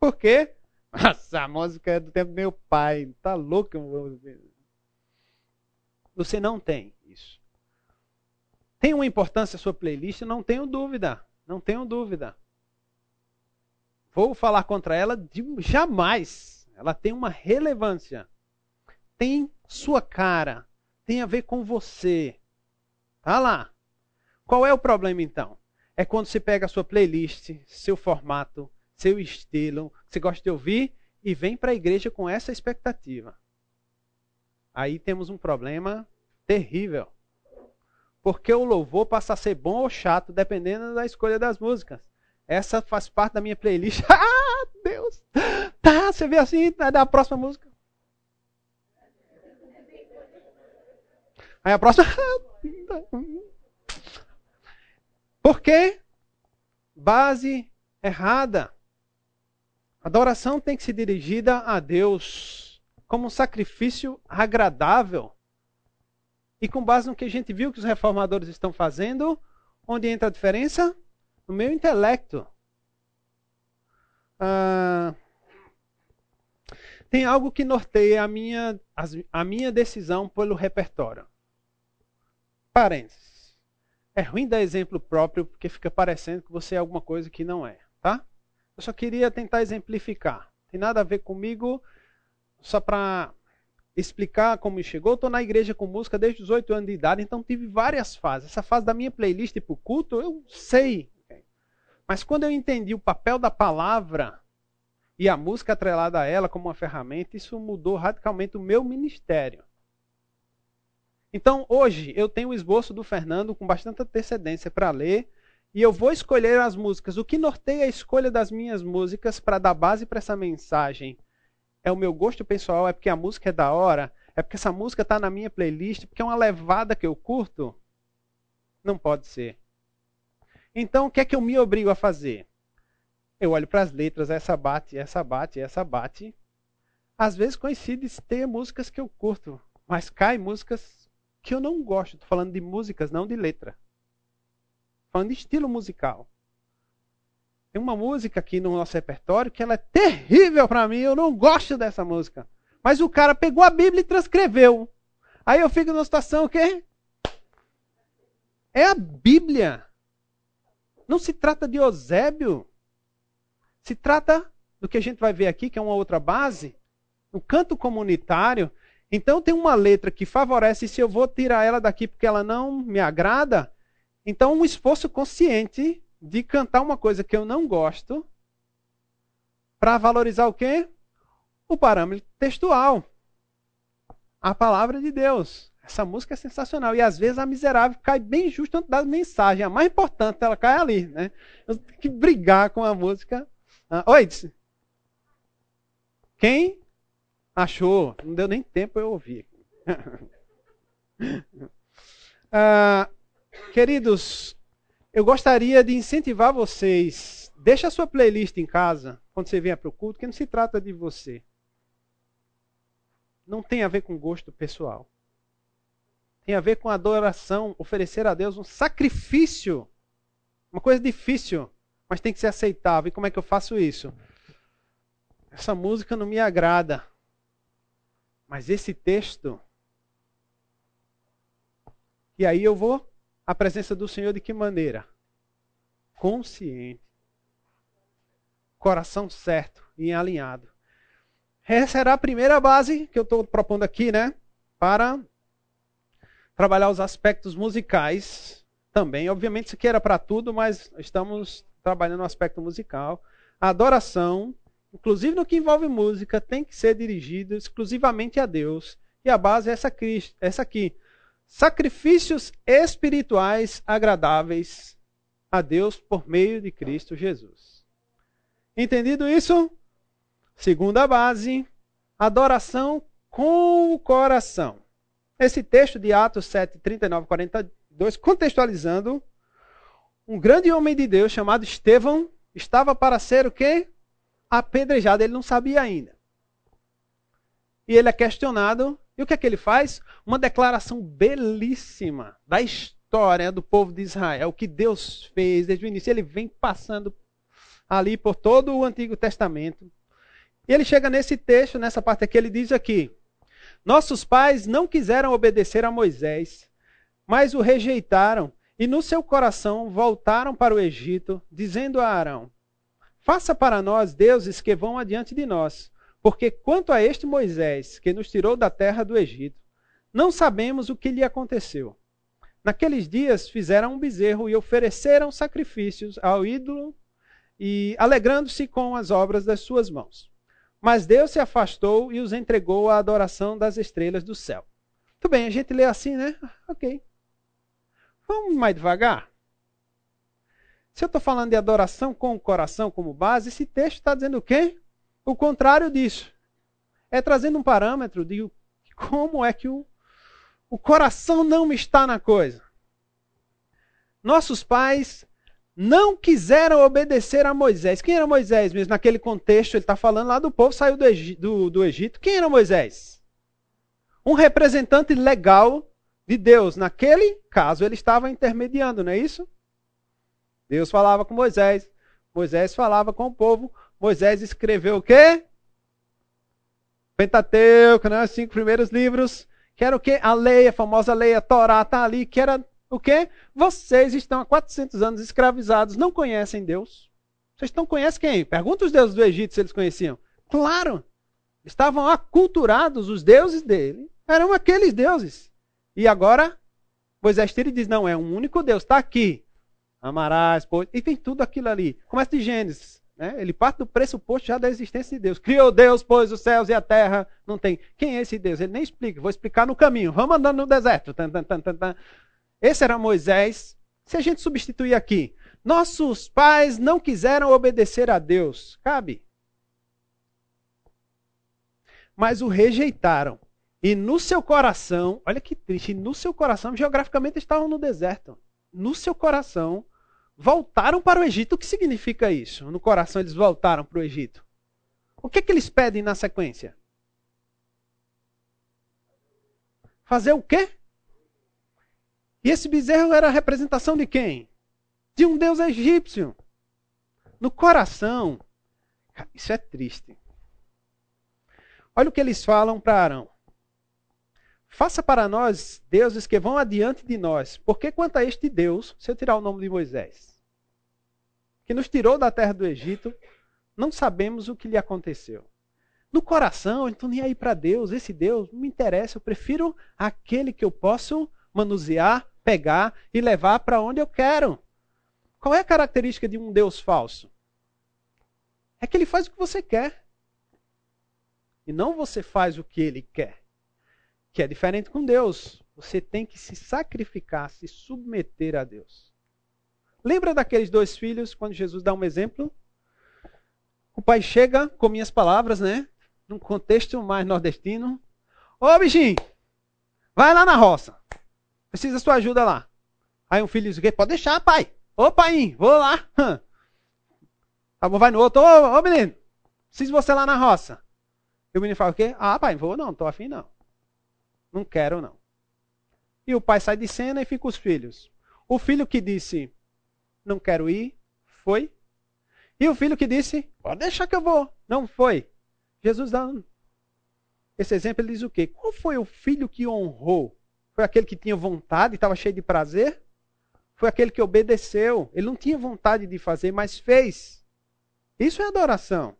Por quê? Nossa, a música é do tempo do meu pai. Tá louco? Você não tem isso. Tem uma importância a sua playlist? Não tenho dúvida. Não tenho dúvida. Vou falar contra ela de jamais. Ela tem uma relevância tem sua cara, tem a ver com você. Tá lá. Qual é o problema então? é quando você pega a sua playlist, seu formato, seu estilo, que você gosta de ouvir, e vem para a igreja com essa expectativa. Aí temos um problema terrível. Porque o louvor passa a ser bom ou chato, dependendo da escolha das músicas. Essa faz parte da minha playlist. ah, Deus! Tá, você vê assim, vai dar a próxima música. Aí a próxima. Por quê? Base errada. Adoração tem que ser dirigida a Deus como um sacrifício agradável. E com base no que a gente viu que os reformadores estão fazendo, onde entra a diferença? No meu intelecto. Ah, tem algo que norteia a minha, a minha decisão pelo repertório. Parênteses. É ruim dar exemplo próprio porque fica parecendo que você é alguma coisa que não é, tá? Eu só queria tentar exemplificar. Tem nada a ver comigo, só para explicar como chegou. Estou na igreja com música desde os 8 anos de idade, então tive várias fases. Essa fase da minha playlist para o culto, eu sei. Mas quando eu entendi o papel da palavra e a música atrelada a ela como uma ferramenta, isso mudou radicalmente o meu ministério. Então, hoje, eu tenho o esboço do Fernando com bastante antecedência para ler, e eu vou escolher as músicas. O que norteia a escolha das minhas músicas para dar base para essa mensagem é o meu gosto pessoal, é porque a música é da hora, é porque essa música está na minha playlist, porque é uma levada que eu curto? Não pode ser. Então, o que é que eu me obrigo a fazer? Eu olho para as letras, essa bate, essa bate, essa bate. Às vezes coincide ter músicas que eu curto, mas cai músicas que eu não gosto. Estou falando de músicas, não de letra. Falando de estilo musical. Tem uma música aqui no nosso repertório que ela é terrível para mim, eu não gosto dessa música. Mas o cara pegou a Bíblia e transcreveu. Aí eu fico numa situação que é a Bíblia. Não se trata de Eusébio. Se trata do que a gente vai ver aqui, que é uma outra base, o canto comunitário, então tem uma letra que favorece, se eu vou tirar ela daqui porque ela não me agrada, então um esforço consciente de cantar uma coisa que eu não gosto para valorizar o quê? O parâmetro textual. A palavra de Deus. Essa música é sensacional. E às vezes a miserável cai bem justo antes da mensagem. A mais importante, ela cai ali. Né? Eu tenho que brigar com a música. Ah, oi, quem Achou? Não deu nem tempo eu ouvir. ah, queridos, eu gostaria de incentivar vocês. Deixa a sua playlist em casa quando você vier para o culto, que não se trata de você. Não tem a ver com gosto pessoal. Tem a ver com adoração, oferecer a Deus um sacrifício. Uma coisa difícil, mas tem que ser aceitável. E como é que eu faço isso? Essa música não me agrada. Mas esse texto. E aí eu vou à presença do Senhor de que maneira? Consciente. Coração certo e alinhado. Essa será a primeira base que eu estou propondo aqui, né? Para trabalhar os aspectos musicais também. Obviamente, isso aqui era para tudo, mas estamos trabalhando o aspecto musical. A adoração inclusive no que envolve música, tem que ser dirigido exclusivamente a Deus. E a base é essa aqui: sacrifícios espirituais agradáveis a Deus por meio de Cristo Jesus. Entendido isso? Segunda base: adoração com o coração. Esse texto de Atos 7, 39 42, contextualizando, um grande homem de Deus chamado Estevão estava para ser o quê? apedrejado, ele não sabia ainda. E ele é questionado, e o que é que ele faz? Uma declaração belíssima da história do povo de Israel, o que Deus fez desde o início. Ele vem passando ali por todo o Antigo Testamento. E ele chega nesse texto, nessa parte aqui, ele diz aqui: Nossos pais não quiseram obedecer a Moisés, mas o rejeitaram e no seu coração voltaram para o Egito, dizendo a Arão: Faça para nós deuses que vão adiante de nós, porque quanto a este Moisés, que nos tirou da terra do Egito, não sabemos o que lhe aconteceu. Naqueles dias fizeram um bezerro e ofereceram sacrifícios ao ídolo e alegrando-se com as obras das suas mãos. Mas Deus se afastou e os entregou à adoração das estrelas do céu. Tudo bem, a gente lê assim, né? Ok. Vamos mais devagar. Se eu estou falando de adoração com o coração como base, esse texto está dizendo o quê? O contrário disso. É trazendo um parâmetro de como é que o, o coração não está na coisa. Nossos pais não quiseram obedecer a Moisés. Quem era Moisés mesmo? Naquele contexto, ele está falando lá do povo saiu do, do, do Egito. Quem era Moisés? Um representante legal de Deus. Naquele caso, ele estava intermediando, não é isso? Deus falava com Moisés, Moisés falava com o povo, Moisés escreveu o quê? Pentateuco, né? os cinco primeiros livros, que era o quê? A lei, a famosa lei, a Torá está ali, que era o quê? Vocês estão há 400 anos escravizados, não conhecem Deus. Vocês não conhecem quem? Pergunta os deuses do Egito se eles conheciam. Claro! Estavam aculturados, os deuses dele eram aqueles deuses. E agora, Moisés tira e diz: não, é um único Deus, está aqui amarás, pois, e tem tudo aquilo ali. Começa de Gênesis. Né? Ele parte do pressuposto já da existência de Deus. Criou Deus, pôs os céus e a terra. Não tem. Quem é esse Deus? Ele nem explica. Vou explicar no caminho. Vamos andando no deserto. Esse era Moisés. Se a gente substituir aqui, nossos pais não quiseram obedecer a Deus. Cabe. Mas o rejeitaram. E no seu coração, olha que triste, no seu coração, geograficamente estavam no deserto. No seu coração, voltaram para o Egito. O que significa isso? No coração eles voltaram para o Egito. O que, é que eles pedem na sequência? Fazer o quê? E esse bezerro era a representação de quem? De um deus egípcio. No coração. Isso é triste. Olha o que eles falam para Arão. Faça para nós deuses que vão adiante de nós, porque quanto a este Deus, se eu tirar o nome de Moisés, que nos tirou da terra do Egito, não sabemos o que lhe aconteceu. No coração, estou nem aí para Deus, esse Deus não me interessa, eu prefiro aquele que eu posso manusear, pegar e levar para onde eu quero. Qual é a característica de um Deus falso? É que ele faz o que você quer. E não você faz o que ele quer que é diferente com Deus. Você tem que se sacrificar, se submeter a Deus. Lembra daqueles dois filhos, quando Jesus dá um exemplo? O pai chega com minhas palavras, né? Num contexto mais nordestino. Ô bichinho, vai lá na roça. Precisa sua ajuda lá. Aí um filho diz: Pode deixar, pai. Ô pai, vou lá. Tá bom, vai no outro. Ô, ô menino, preciso você lá na roça. E o menino fala o quê? Ah, pai, vou não, tô afim não. Não quero, não. E o pai sai de cena e fica os filhos. O filho que disse, não quero ir, foi. E o filho que disse, pode deixar que eu vou, não foi. Jesus dá esse exemplo, ele diz o quê? Qual foi o filho que honrou? Foi aquele que tinha vontade, estava cheio de prazer? Foi aquele que obedeceu. Ele não tinha vontade de fazer, mas fez. Isso é adoração.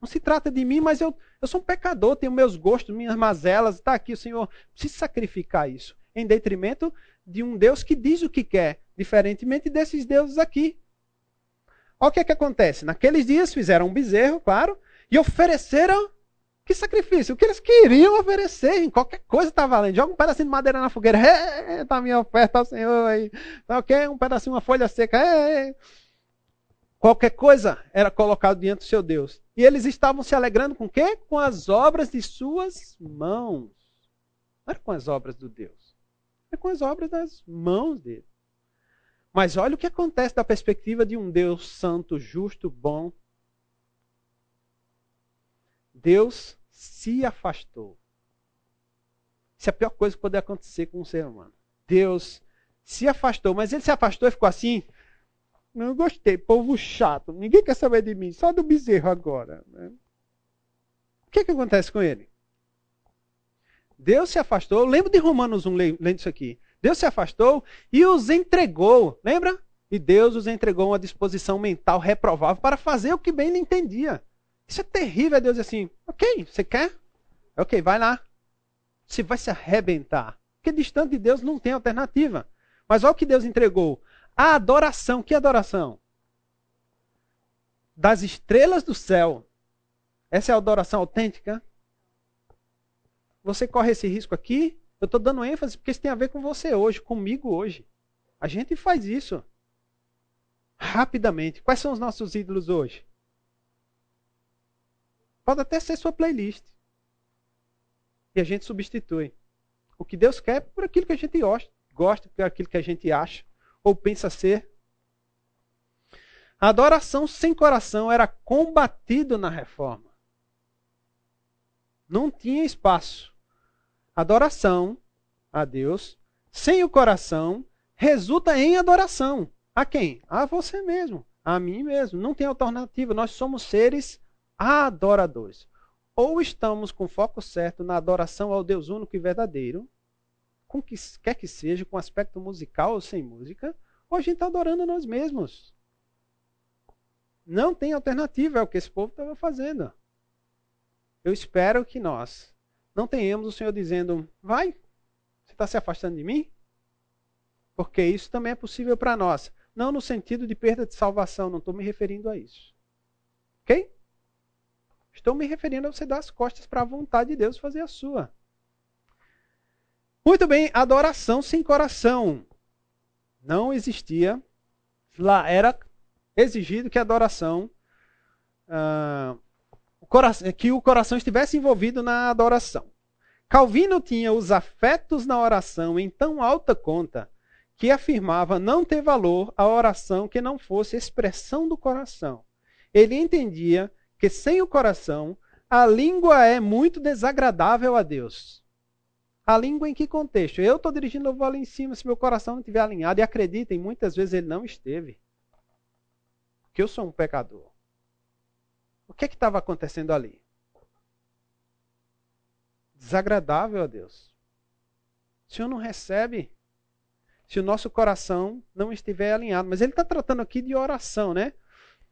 Não se trata de mim, mas eu, eu sou um pecador, tenho meus gostos, minhas mazelas. Está aqui, o Senhor precisa sacrificar isso. Em detrimento de um Deus que diz o que quer, diferentemente desses deuses aqui. Olha o que, é que acontece. Naqueles dias fizeram um bezerro, claro, e ofereceram que sacrifício? O que eles queriam oferecer, qualquer coisa está valendo. Joga um pedacinho de madeira na fogueira, está a minha oferta ao Senhor aí. Tá ok? Um pedacinho, uma folha seca, Qualquer coisa era colocado diante do seu Deus. E eles estavam se alegrando com o quê? Com as obras de suas mãos. Não era com as obras do Deus. É com as obras das mãos dele. Mas olha o que acontece da perspectiva de um Deus santo, justo, bom. Deus se afastou. Isso é a pior coisa que pode acontecer com um ser humano. Deus se afastou, mas ele se afastou e ficou assim, não gostei, povo chato. Ninguém quer saber de mim, só do bezerro agora. Né? O que, que acontece com ele? Deus se afastou. Eu lembro de Romanos 1 lendo isso aqui. Deus se afastou e os entregou. Lembra? E Deus os entregou uma disposição mental reprovável para fazer o que bem ele entendia. Isso é terrível. É Deus assim: Ok, você quer? Ok, vai lá. Você vai se arrebentar. Porque distante de Deus não tem alternativa. Mas olha o que Deus entregou: a adoração. Que adoração? Das estrelas do céu. Essa é a adoração autêntica? Você corre esse risco aqui? Eu estou dando ênfase porque isso tem a ver com você hoje, comigo hoje. A gente faz isso. Rapidamente. Quais são os nossos ídolos hoje? Pode até ser sua playlist. E a gente substitui. O que Deus quer por aquilo que a gente gosta, gosta por aquilo que a gente acha ou pensa ser. A adoração sem coração era combatido na reforma. Não tinha espaço. Adoração a Deus sem o coração resulta em adoração. A quem? A você mesmo, a mim mesmo. Não tem alternativa. Nós somos seres adoradores. Ou estamos com foco certo na adoração ao Deus único e verdadeiro, com que quer que seja, com aspecto musical ou sem música, ou a gente está adorando a nós mesmos. Não tem alternativa, é o que esse povo estava fazendo. Eu espero que nós não tenhamos o Senhor dizendo: vai, você está se afastando de mim? Porque isso também é possível para nós. Não no sentido de perda de salvação, não estou me referindo a isso. Ok? Estou me referindo a você dar as costas para a vontade de Deus fazer a sua. Muito bem, adoração sem coração. Não existia. Lá era exigido que a adoração. Uh, que o coração estivesse envolvido na adoração. Calvino tinha os afetos na oração em tão alta conta que afirmava não ter valor a oração que não fosse expressão do coração. Ele entendia que sem o coração, a língua é muito desagradável a Deus. A língua em que contexto? Eu estou dirigindo, eu vou ali em cima, se meu coração não estiver alinhado, e acreditem, muitas vezes ele não esteve. Porque eu sou um pecador. O que é estava acontecendo ali? Desagradável a Deus. O Senhor não recebe se o nosso coração não estiver alinhado. Mas ele está tratando aqui de oração, né?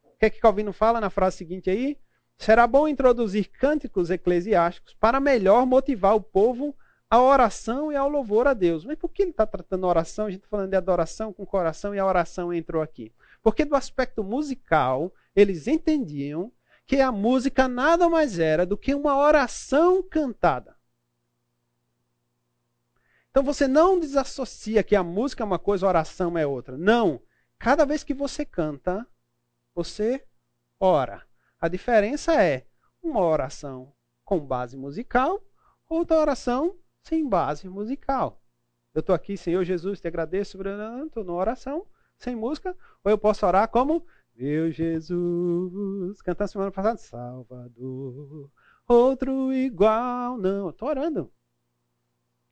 O que é que Calvino fala na frase seguinte aí? Será bom introduzir cânticos eclesiásticos para melhor motivar o povo à oração e ao louvor a Deus. Mas por que ele está tratando oração? A gente está falando de adoração com coração e a oração entrou aqui. Porque do aspecto musical, eles entendiam que a música nada mais era do que uma oração cantada. Então você não desassocia que a música é uma coisa, a oração é outra. Não. Cada vez que você canta, você ora. A diferença é uma oração com base musical, outra oração sem base musical. Eu estou aqui, Senhor Jesus, te agradeço, estou numa oração sem música, ou eu posso orar como meu Jesus, cantando semana passada, Salvador, outro igual, não, estou orando.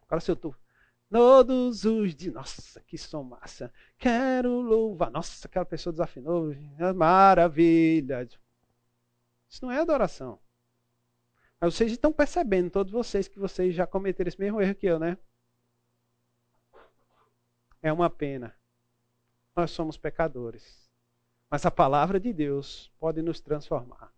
Agora se eu estou Todos os dias. Nossa, que som massa. Quero louvar. Nossa, aquela pessoa desafinou. Maravilha. Isso não é adoração. Mas vocês estão percebendo, todos vocês, que vocês já cometeram esse mesmo erro que eu, né? É uma pena. Nós somos pecadores. Mas a palavra de Deus pode nos transformar.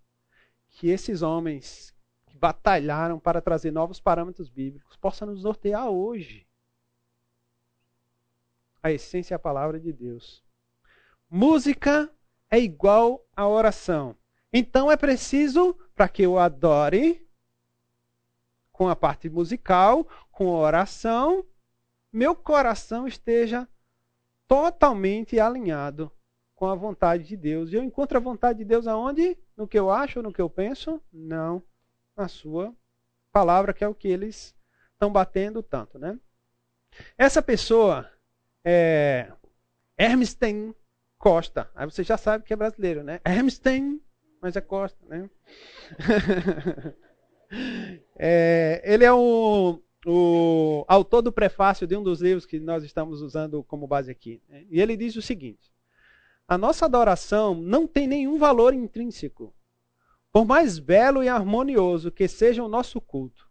Que esses homens que batalharam para trazer novos parâmetros bíblicos possam nos nortear hoje a essência é a palavra de Deus. Música é igual a oração. Então é preciso, para que eu adore, com a parte musical, com a oração, meu coração esteja totalmente alinhado com a vontade de Deus. E eu encontro a vontade de Deus aonde? No que eu acho, no que eu penso? Não. Na sua palavra, que é o que eles estão batendo tanto, né? Essa pessoa é, Hermstein Costa. Aí você já sabe que é brasileiro, né? Hermstein, mas é Costa, né? é, ele é o, o, autor do prefácio de um dos livros que nós estamos usando como base aqui. E ele diz o seguinte: a nossa adoração não tem nenhum valor intrínseco. Por mais belo e harmonioso que seja o nosso culto,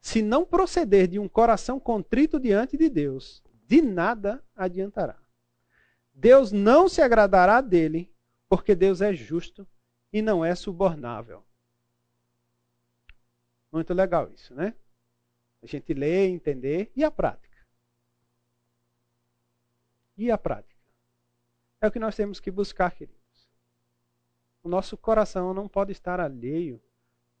se não proceder de um coração contrito diante de Deus, de nada adiantará. Deus não se agradará dele, porque Deus é justo e não é subornável. Muito legal isso, né? A gente lê, entender e a prática. e a prática. É o que nós temos que buscar, queridos. O nosso coração não pode estar alheio.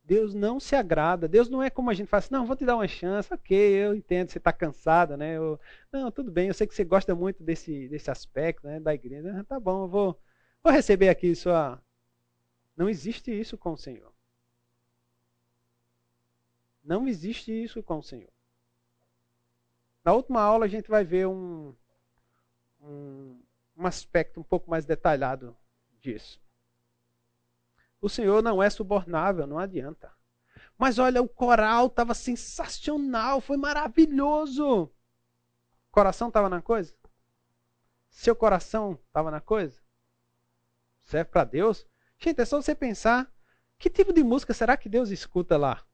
Deus não se agrada. Deus não é como a gente faz, assim, não, vou te dar uma chance, ok, eu entendo, você está cansada, né? Eu, não, tudo bem, eu sei que você gosta muito desse, desse aspecto né, da igreja. Ah, tá bom, eu vou, vou receber aqui sua. Não existe isso com o Senhor. Não existe isso com o Senhor. Na última aula a gente vai ver um, um, um aspecto um pouco mais detalhado disso. O Senhor não é subornável, não adianta. Mas olha, o coral estava sensacional, foi maravilhoso. Coração estava na coisa? Seu coração estava na coisa? Serve para Deus? Gente, é só você pensar: que tipo de música será que Deus escuta lá?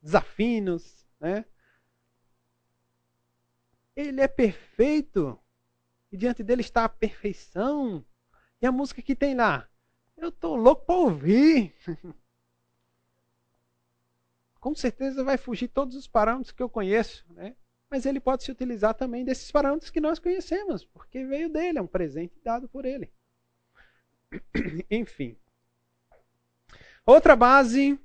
Desafinos, né? Ele é perfeito. E diante dele está a perfeição. E a música que tem lá? Eu tô louco para ouvir. Com certeza vai fugir todos os parâmetros que eu conheço, né? Mas ele pode se utilizar também desses parâmetros que nós conhecemos, porque veio dele, é um presente dado por ele. Enfim. Outra base,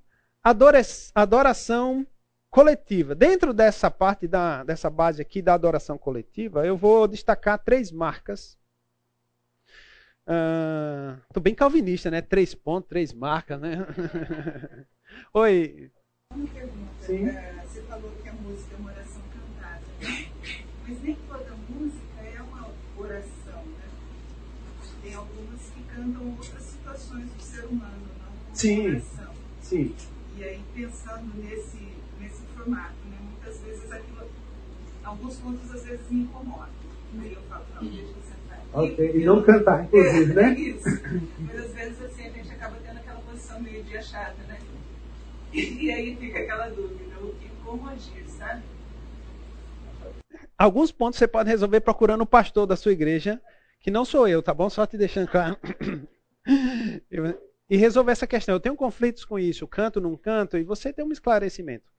adoração coletiva. Dentro dessa parte da, dessa base aqui da adoração coletiva, eu vou destacar três marcas Uh, tô bem calvinista, né? Três pontos, três marcas, né? Oi. Uma pergunta. Sim. Uh, você falou que a música é uma oração cantada, mas nem toda música é uma oração, né? Tem algumas que cantam outras situações do ser humano, não Sim. oração. Sim. E aí pensando nesse nesse formato, né? Muitas vezes aquilo, alguns pontos às vezes me incomodam. Aí eu falo, não, deixa Ok, e não cantar, inclusive, é, né? Isso. Mas às vezes assim, a gente acaba tendo aquela posição meio de achada, né? E, e aí fica aquela dúvida, o que, como agir, sabe? Alguns pontos você pode resolver procurando o pastor da sua igreja, que não sou eu, tá bom? Só te deixando claro. e resolver essa questão. Eu tenho conflitos com isso, canto, não canto, e você tem um esclarecimento.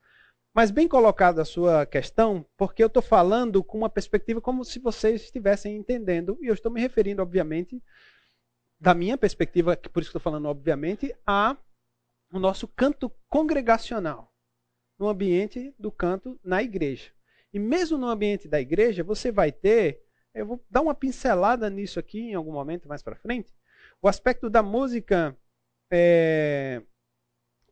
Mas bem colocada a sua questão, porque eu estou falando com uma perspectiva como se vocês estivessem entendendo, e eu estou me referindo, obviamente, da minha perspectiva, por isso que estou falando, obviamente, a o nosso canto congregacional, no ambiente do canto na igreja. E mesmo no ambiente da igreja, você vai ter, eu vou dar uma pincelada nisso aqui em algum momento mais para frente, o aspecto da música é,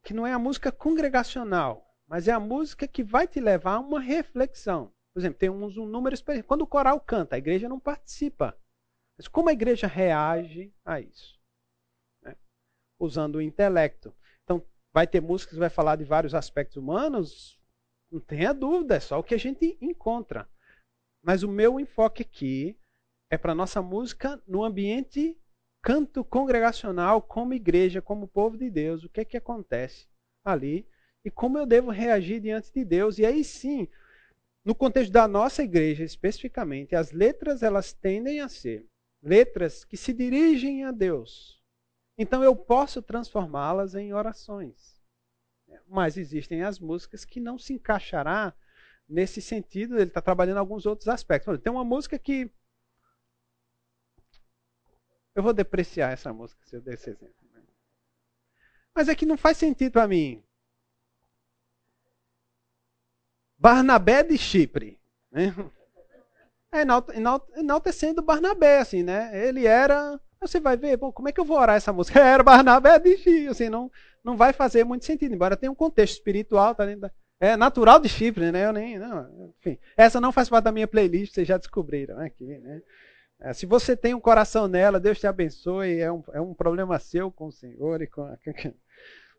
que não é a música congregacional, mas é a música que vai te levar a uma reflexão. Por exemplo, tem uns um número. Quando o coral canta, a igreja não participa. Mas como a igreja reage a isso? Né? Usando o intelecto. Então, vai ter músicas que vai falar de vários aspectos humanos, não tenha dúvida, é só o que a gente encontra. Mas o meu enfoque aqui é para nossa música no ambiente canto congregacional, como igreja, como povo de Deus. O que é que acontece ali? e como eu devo reagir diante de Deus. E aí sim, no contexto da nossa igreja especificamente, as letras elas tendem a ser letras que se dirigem a Deus. Então eu posso transformá-las em orações. Mas existem as músicas que não se encaixará nesse sentido, ele está trabalhando alguns outros aspectos. Tem uma música que. Eu vou depreciar essa música se eu der esse exemplo. Mas é que não faz sentido para mim. Barnabé de Chipre. Né? É, enaltecendo Barnabé, assim, né? Ele era. Você vai ver, bom, como é que eu vou orar essa música? Era Barnabé de Chipre, assim, não, não vai fazer muito sentido, embora tenha um contexto espiritual, tá dentro é natural de Chipre, né? Eu nem, não, enfim, essa não faz parte da minha playlist, vocês já descobriram aqui, né? É, se você tem um coração nela, Deus te abençoe, é um, é um problema seu com o Senhor e com a...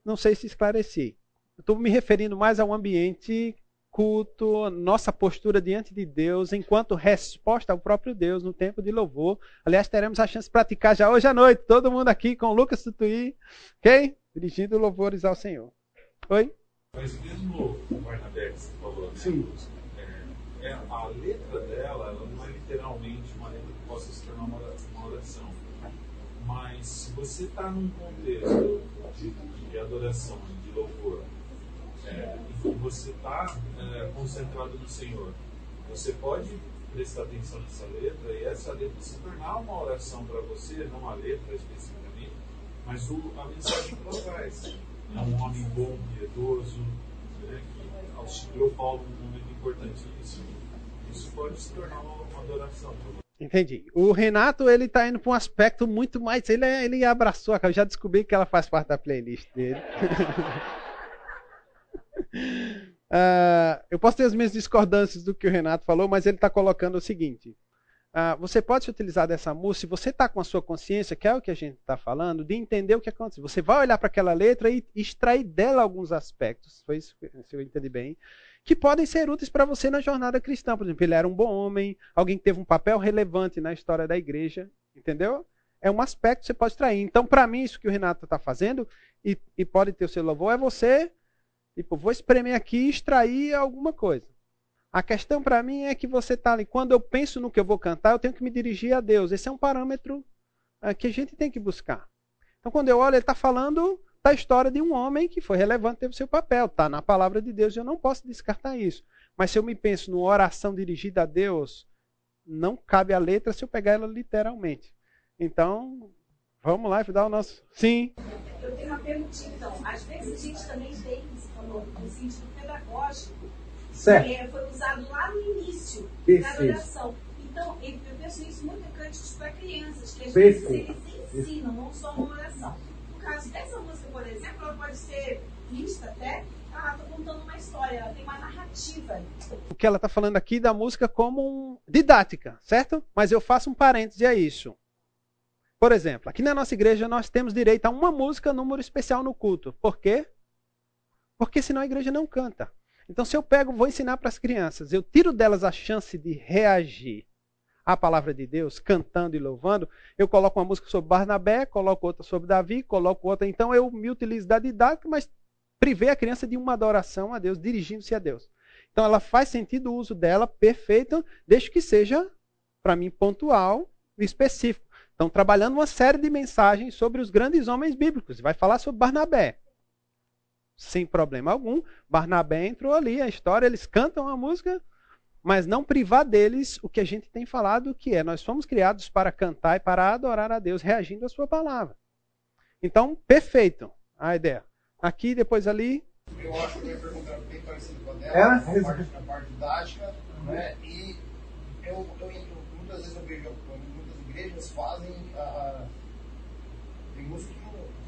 Não sei se esclareci. Estou me referindo mais a um ambiente culto, nossa postura diante de Deus, enquanto resposta ao próprio Deus no tempo de louvor. Aliás, teremos a chance de praticar já hoje à noite, todo mundo aqui com Lucas Tutuí, ok? Dirigindo louvores ao Senhor. Oi? Mas mesmo o Barnabé que você falou, né? Sim. É, é, a letra dela ela não é literalmente uma letra que possa se tornar uma, oração. Mas se você está num contexto de, de adoração, de louvor, é, você está é, concentrado no Senhor, você pode prestar atenção nessa letra e essa letra se tornar uma oração para você, não a letra especificamente, mas o, a mensagem que ela traz. É um homem bom, piedoso, né, que auxiliou Paulo num momento importantíssimo. Isso pode se tornar uma, uma adoração para você. Entendi. O Renato, ele tá indo para um aspecto muito mais. Ele, é, ele abraçou, eu já descobri que ela faz parte da playlist dele. uh, eu posso ter as minhas discordâncias do que o Renato falou, mas ele está colocando o seguinte: uh, você pode se utilizar dessa música, se você está com a sua consciência, que é o que a gente está falando, de entender o que aconteceu. Você vai olhar para aquela letra e extrair dela alguns aspectos. Foi isso, se eu entendi bem que podem ser úteis para você na jornada cristã. Por exemplo, ele era um bom homem, alguém que teve um papel relevante na história da igreja, entendeu? É um aspecto que você pode extrair. Então, para mim, isso que o Renato está fazendo, e, e, pode ter o seu louvor, é você, tipo, vou espremer aqui e extrair alguma coisa. A questão para mim é que você está ali, quando eu penso no que eu vou cantar, eu tenho que me dirigir a Deus. Esse é um parâmetro uh, que a gente tem que buscar. Então, quando eu olho, ele está falando da história de um homem que foi relevante, teve seu papel, está na palavra de Deus, e eu não posso descartar isso. Mas se eu me penso numa oração dirigida a Deus, não cabe a letra se eu pegar ela literalmente. Então, vamos lá e dar o nosso. Sim. Eu tenho uma perguntinha, então. Às vezes a gente também tem, você falou, no sentido pedagógico, certo. que foi usado lá no início Perfeito. da oração. Então, eu penso isso muito em cânticos para crianças, que às Perfeito. vezes eles ensinam, não só uma oração caso dessa música, por exemplo, ela pode ser vista até. Ah, tô contando uma história, ela tem uma narrativa. O que ela está falando aqui da música como um... didática, certo? Mas eu faço um parêntese a isso. Por exemplo, aqui na nossa igreja nós temos direito a uma música, número especial no culto. Por quê? Porque senão a igreja não canta. Então, se eu pego, vou ensinar para as crianças, eu tiro delas a chance de reagir a palavra de Deus, cantando e louvando, eu coloco uma música sobre Barnabé, coloco outra sobre Davi, coloco outra. Então eu me utilizo da didática, mas privei a criança de uma adoração a Deus, dirigindo-se a Deus. Então ela faz sentido o uso dela, perfeito, desde que seja, para mim, pontual e específico. Então, trabalhando uma série de mensagens sobre os grandes homens bíblicos. Vai falar sobre Barnabé. Sem problema algum. Barnabé entrou ali, a história, eles cantam a música, mas não privar deles o que a gente tem falado, que é nós fomos criados para cantar e para adorar a Deus, reagindo à sua palavra. Então, perfeito a ideia. Aqui, depois ali. Eu acho que eu ia perguntar bem parecido com a dela, é, na, parte, na parte didática, né? e eu, eu, muitas vezes eu vejo muitas igrejas fazem a, tem música que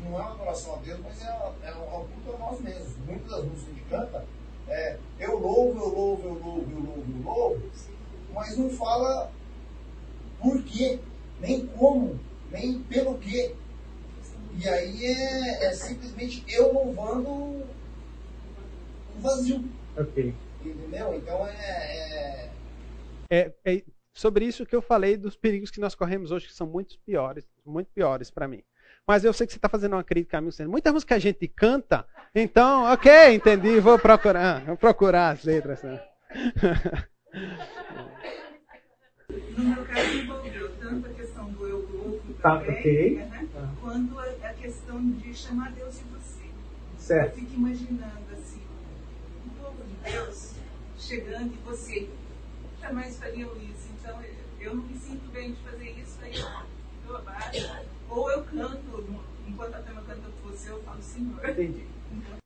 não, é uma adoração a Deus, mas é, é, é um culto a nós mesmos. Muitas das músicas que a gente canta é, eu louvo, eu louvo, eu louvo, eu louvo, eu louvo, mas não fala por quê, nem como, nem pelo quê. E aí é, é simplesmente eu louvando o vazio. Ok. Entendeu? Então é, é... é, é sobre isso que eu falei dos perigos que nós corremos hoje, que são muito piores, muito piores para mim. Mas eu sei que você está fazendo uma crítica a mim. Muita música a gente canta, então, ok, entendi, vou procurar, vou procurar as letras. Né? No meu caso, envolveu tanto a questão do eu louco tá, okay. né, quanto a, questão de chamar Deus em você. Certo. Eu fico imaginando assim, o povo de Deus chegando e você jamais faria isso. Então, eu não me sinto bem de fazer isso, aí eu abaixo ou eu canto, enquanto a tema canta você, eu falo Senhor. Entendi.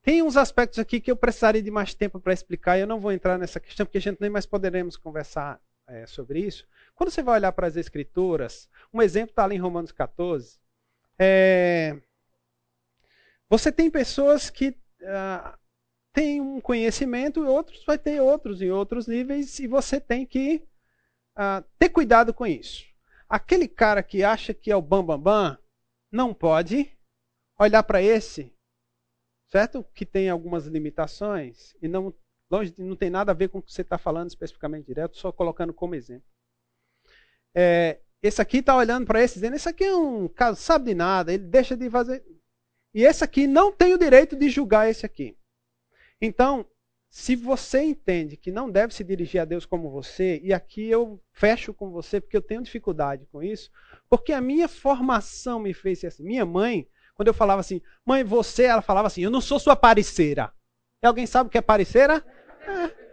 Tem uns aspectos aqui que eu precisaria de mais tempo para explicar e eu não vou entrar nessa questão porque a gente nem mais poderemos conversar é, sobre isso. Quando você vai olhar para as Escrituras, um exemplo está ali em Romanos 14. É, você tem pessoas que uh, têm um conhecimento e outros vai ter outros em outros níveis e você tem que uh, ter cuidado com isso. Aquele cara que acha que é o bambambam bam, bam, não pode olhar para esse, certo? Que tem algumas limitações e não longe não tem nada a ver com o que você está falando especificamente direto, só colocando como exemplo. É, esse aqui está olhando para esse dizendo: esse aqui é um caso, sabe de nada, ele deixa de fazer. E esse aqui não tem o direito de julgar esse aqui. Então, se você entende que não deve se dirigir a Deus como você, e aqui eu fecho com você porque eu tenho dificuldade com isso, porque a minha formação me fez assim. Minha mãe, quando eu falava assim, mãe, você, ela falava assim, eu não sou sua pareceira. E alguém sabe o que é pareceira? É.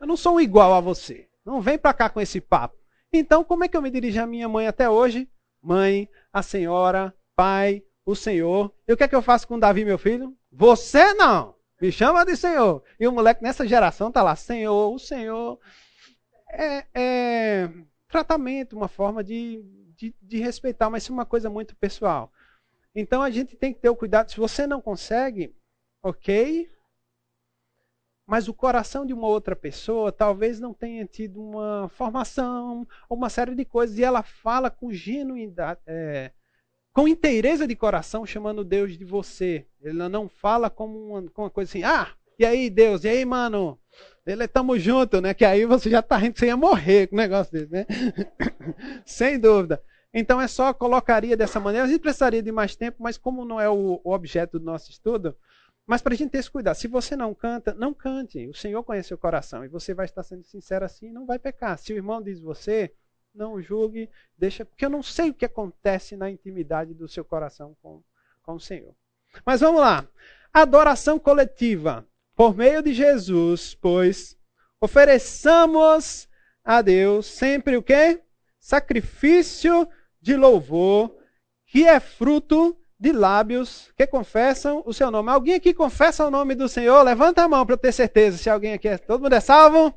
Eu não sou igual a você. Não vem para cá com esse papo. Então, como é que eu me dirijo à minha mãe até hoje? Mãe, a senhora, pai, o Senhor. E o que é que eu faço com Davi, meu filho? Você não. Me chama de Senhor. E o moleque nessa geração tá lá, Senhor, o Senhor. É, é tratamento, uma forma de, de, de respeitar, mas isso é uma coisa muito pessoal. Então a gente tem que ter o cuidado. Se você não consegue, ok. Mas o coração de uma outra pessoa talvez não tenha tido uma formação, uma série de coisas, e ela fala com genuidade, é, com inteireza de coração, chamando Deus de você. Ele não fala como uma, como uma coisa assim, ah, e aí, Deus, e aí, mano? Ele tamo junto, né? Que aí você já tá rindo você ia morrer com um negócio desse, né? Sem dúvida. Então é só colocaria dessa maneira. A gente precisaria de mais tempo, mas como não é o, o objeto do nosso estudo, mas para a gente ter esse cuidado. Se você não canta, não cante. O Senhor conhece o coração e você vai estar sendo sincero assim, não vai pecar. Se o irmão diz você, não julgue, deixa, porque eu não sei o que acontece na intimidade do seu coração com, com o Senhor. Mas vamos lá. Adoração coletiva. Por meio de Jesus, pois, ofereçamos a Deus sempre o quê? Sacrifício de louvor, que é fruto de lábios que confessam o seu nome. Alguém aqui confessa o nome do Senhor? Levanta a mão para eu ter certeza se alguém aqui é. Todo mundo é salvo?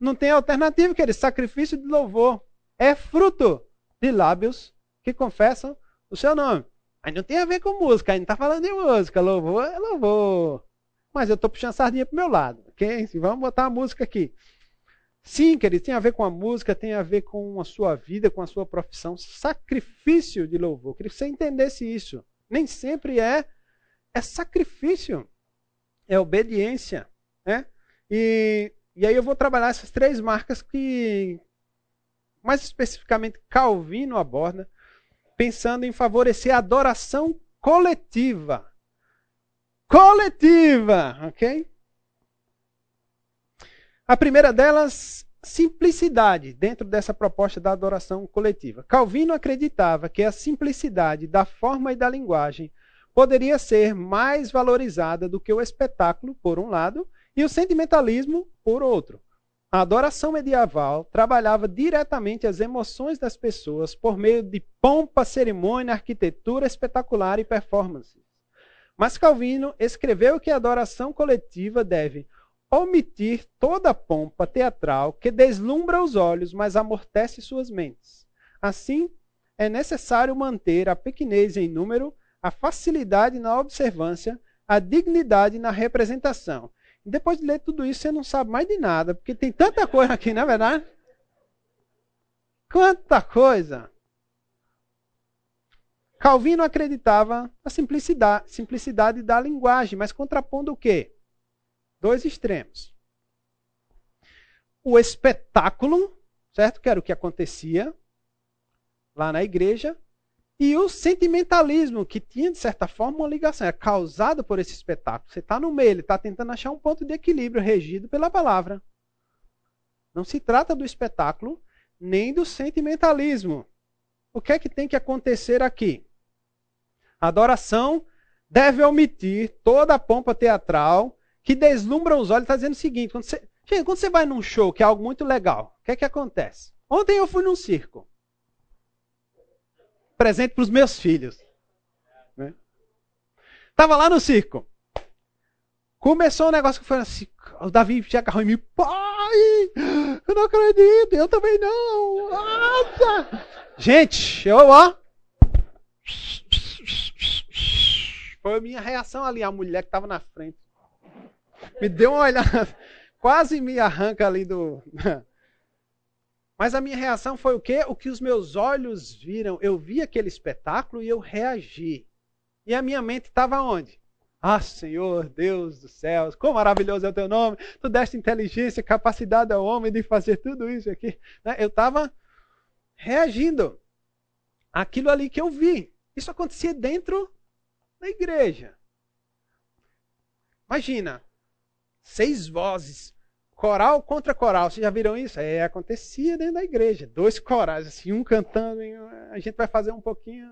Não tem alternativa, querido. Sacrifício de louvor é fruto de lábios que confessam o seu nome. Aí não tem a ver com música, aí não está falando de música. Louvor é louvor. Mas eu estou puxando a sardinha para o meu lado, ok? Vamos botar a música aqui. Sim, querido, tem a ver com a música, tem a ver com a sua vida, com a sua profissão. Sacrifício de louvor. Queria que você entendesse isso. Nem sempre é, é sacrifício, é obediência. Né? E e aí eu vou trabalhar essas três marcas que, mais especificamente, Calvino aborda, pensando em favorecer a adoração coletiva. Coletiva, ok? A primeira delas, simplicidade, dentro dessa proposta da adoração coletiva. Calvino acreditava que a simplicidade da forma e da linguagem poderia ser mais valorizada do que o espetáculo, por um lado, e o sentimentalismo, por outro. A adoração medieval trabalhava diretamente as emoções das pessoas por meio de pompa, cerimônia, arquitetura espetacular e performances. Mas Calvino escreveu que a adoração coletiva deve omitir toda a pompa teatral que deslumbra os olhos, mas amortece suas mentes. Assim, é necessário manter a pequenez em número, a facilidade na observância, a dignidade na representação depois de ler tudo isso, você não sabe mais de nada, porque tem tanta coisa aqui, não é verdade? Quanta coisa! Calvino acreditava na simplicidade, simplicidade da linguagem, mas contrapondo o quê? Dois extremos. O espetáculo, certo? Que era o que acontecia lá na igreja, e o sentimentalismo, que tinha, de certa forma, uma ligação, é causado por esse espetáculo. Você está no meio, ele está tentando achar um ponto de equilíbrio regido pela palavra. Não se trata do espetáculo, nem do sentimentalismo. O que é que tem que acontecer aqui? A adoração deve omitir toda a pompa teatral que deslumbra os olhos. Está dizendo o seguinte: quando você, gente, quando você vai num show, que é algo muito legal, o que é que acontece? Ontem eu fui num circo presente para os meus filhos. Né? Tava lá no circo. Começou um negócio que foi assim. O Davi se agarrou em mim. Pai! Eu não acredito! Eu também não! Nossa! Gente, eu ó. Foi a minha reação ali. A mulher que estava na frente. Me deu uma olhada. Quase me arranca ali do. Mas a minha reação foi o quê? O que os meus olhos viram. Eu vi aquele espetáculo e eu reagi. E a minha mente estava onde? Ah, Senhor, Deus dos céus, quão maravilhoso é o teu nome. Tu deste inteligência, capacidade ao homem de fazer tudo isso aqui. Né? Eu estava reagindo àquilo ali que eu vi. Isso acontecia dentro da igreja. Imagina, seis vozes Coral contra coral, vocês já viram isso? É, acontecia dentro da igreja. Dois corais, assim, um cantando, a gente vai fazer um pouquinho.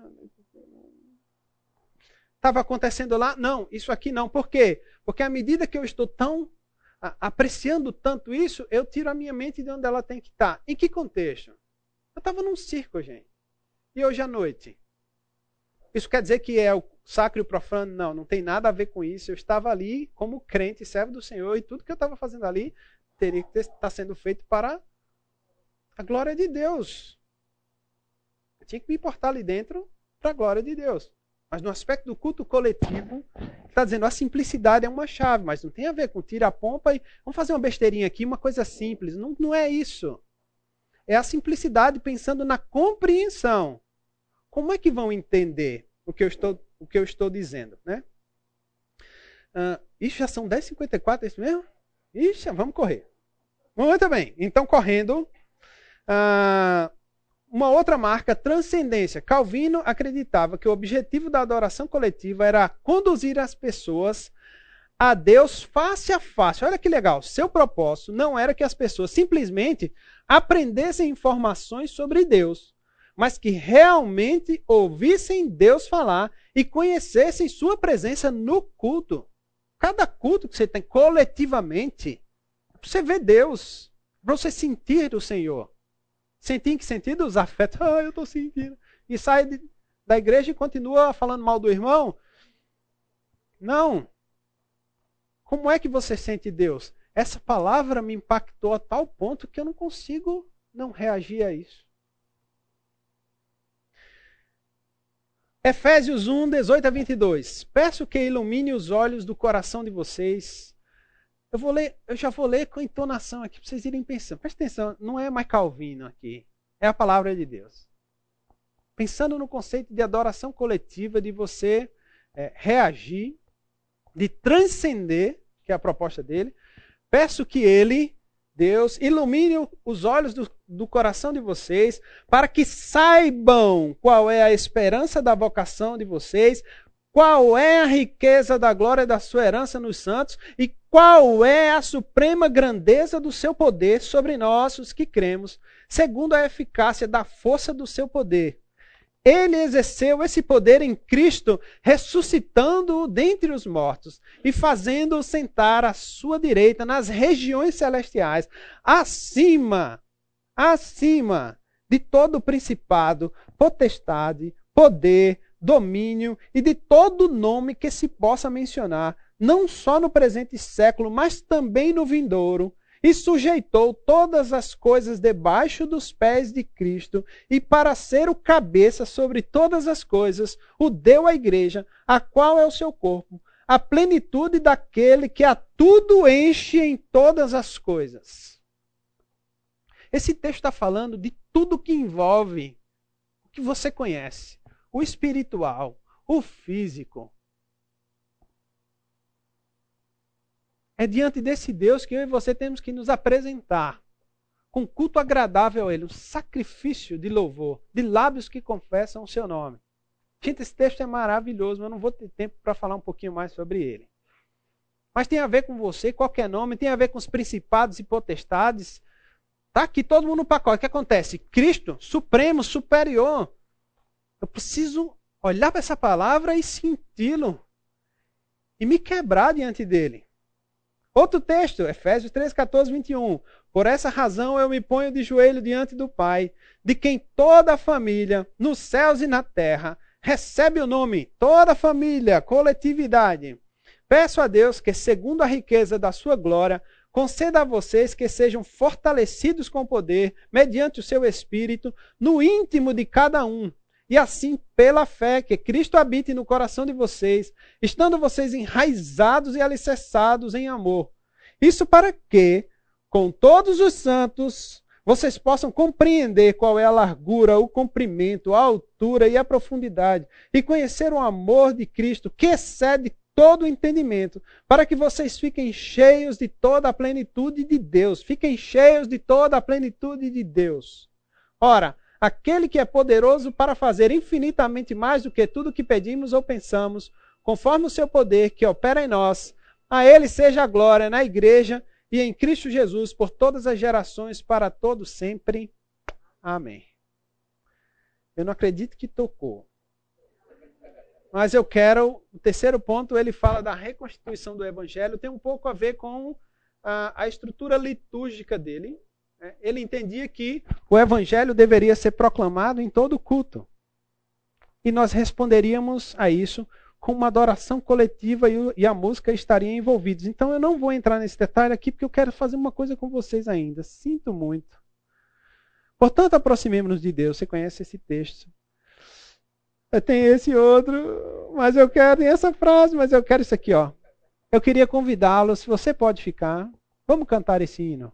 Estava acontecendo lá? Não, isso aqui não. Por quê? Porque à medida que eu estou tão apreciando tanto isso, eu tiro a minha mente de onde ela tem que estar. Em que contexto? Eu estava num circo, gente. E hoje à noite? Isso quer dizer que é o sacro e o profano? Não, não tem nada a ver com isso. Eu estava ali como crente, servo do Senhor, e tudo que eu estava fazendo ali teria que estar tá sendo feito para a glória de Deus. Eu tinha que me importar ali dentro para a glória de Deus. Mas no aspecto do culto coletivo, está dizendo a simplicidade é uma chave, mas não tem a ver com tira a pompa e vamos fazer uma besteirinha aqui, uma coisa simples. Não, não é isso. É a simplicidade pensando na compreensão. Como é que vão entender o que eu estou, o que eu estou dizendo? Né? Uh, ixi, já são 10h54, é isso mesmo? Ixi, vamos correr. Muito bem. Então, correndo. Uh, uma outra marca, transcendência. Calvino acreditava que o objetivo da adoração coletiva era conduzir as pessoas a Deus face a face. Olha que legal. Seu propósito não era que as pessoas simplesmente aprendessem informações sobre Deus, mas que realmente ouvissem Deus falar e conhecessem sua presença no culto. Cada culto que você tem coletivamente, você vê Deus, para você sentir o Senhor. Sentir em que sentido? Os afetos. Ah, eu estou sentindo. E sai de, da igreja e continua falando mal do irmão? Não. Como é que você sente Deus? Essa palavra me impactou a tal ponto que eu não consigo não reagir a isso. Efésios 1, 18 a 22. Peço que ilumine os olhos do coração de vocês eu vou ler, eu já vou ler com entonação aqui para vocês irem pensando. Presta atenção, não é mais Calvino aqui. É a palavra de Deus. Pensando no conceito de adoração coletiva, de você é, reagir, de transcender, que é a proposta dele, peço que ele, Deus, ilumine os olhos do, do coração de vocês, para que saibam qual é a esperança da vocação de vocês, qual é a riqueza da glória da sua herança nos santos e qual é a suprema grandeza do seu poder sobre nós, os que cremos, segundo a eficácia da força do seu poder. Ele exerceu esse poder em Cristo, ressuscitando-o dentre os mortos e fazendo-o sentar à sua direita nas regiões celestiais, acima, acima de todo principado, potestade, poder, domínio e de todo nome que se possa mencionar, não só no presente século, mas também no vindouro, e sujeitou todas as coisas debaixo dos pés de Cristo, e para ser o cabeça sobre todas as coisas, o deu à igreja, a qual é o seu corpo, a plenitude daquele que a tudo enche em todas as coisas. Esse texto está falando de tudo que envolve o que você conhece o espiritual, o físico. É diante desse Deus que eu e você temos que nos apresentar com culto agradável a Ele, um sacrifício de louvor, de lábios que confessam o seu nome. Gente, esse texto é maravilhoso, mas eu não vou ter tempo para falar um pouquinho mais sobre ele. Mas tem a ver com você, qualquer nome, tem a ver com os principados e potestades. Tá aqui todo mundo no pacote. O que acontece? Cristo, supremo, superior, eu preciso olhar para essa palavra e senti-lo. E me quebrar diante dele. Outro texto, Efésios 3, 14, 21. Por essa razão eu me ponho de joelho diante do Pai, de quem toda a família, nos céus e na terra, recebe o nome, toda a família, coletividade. Peço a Deus que, segundo a riqueza da sua glória, conceda a vocês que sejam fortalecidos com poder, mediante o seu espírito, no íntimo de cada um e assim, pela fé, que Cristo habite no coração de vocês, estando vocês enraizados e alicerçados em amor. Isso para que, com todos os santos, vocês possam compreender qual é a largura, o comprimento, a altura e a profundidade, e conhecer o amor de Cristo que excede todo o entendimento, para que vocês fiquem cheios de toda a plenitude de Deus. Fiquem cheios de toda a plenitude de Deus. Ora, aquele que é poderoso para fazer infinitamente mais do que tudo que pedimos ou pensamos, conforme o seu poder que opera em nós. A ele seja a glória na igreja e em Cristo Jesus por todas as gerações, para todos sempre. Amém. Eu não acredito que tocou. Mas eu quero, o terceiro ponto, ele fala da reconstituição do evangelho, tem um pouco a ver com a, a estrutura litúrgica dele. Né? Ele entendia que o evangelho deveria ser proclamado em todo culto. E nós responderíamos a isso com uma adoração coletiva e, a música estaria envolvidos. Então eu não vou entrar nesse detalhe aqui porque eu quero fazer uma coisa com vocês ainda. Sinto muito. Portanto, aproximemos-nos de Deus. Você conhece esse texto. Tem esse outro, mas eu quero essa frase, mas eu quero isso aqui, ó. Eu queria convidá-lo, se você pode ficar, vamos cantar esse hino.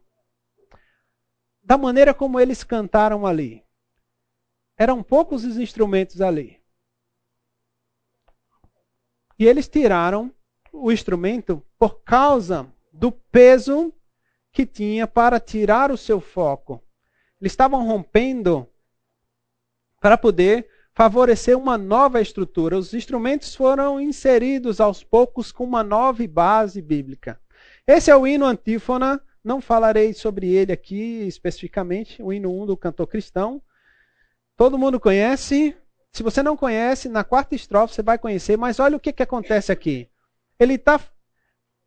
Da maneira como eles cantaram ali. Eram poucos os instrumentos ali. E eles tiraram o instrumento por causa do peso que tinha para tirar o seu foco. Eles estavam rompendo para poder favorecer uma nova estrutura. Os instrumentos foram inseridos aos poucos com uma nova base bíblica. Esse é o hino antífona, não falarei sobre ele aqui especificamente, o hino 1 do cantor cristão. Todo mundo conhece. Se você não conhece, na quarta estrofe você vai conhecer, mas olha o que, que acontece aqui. Ele está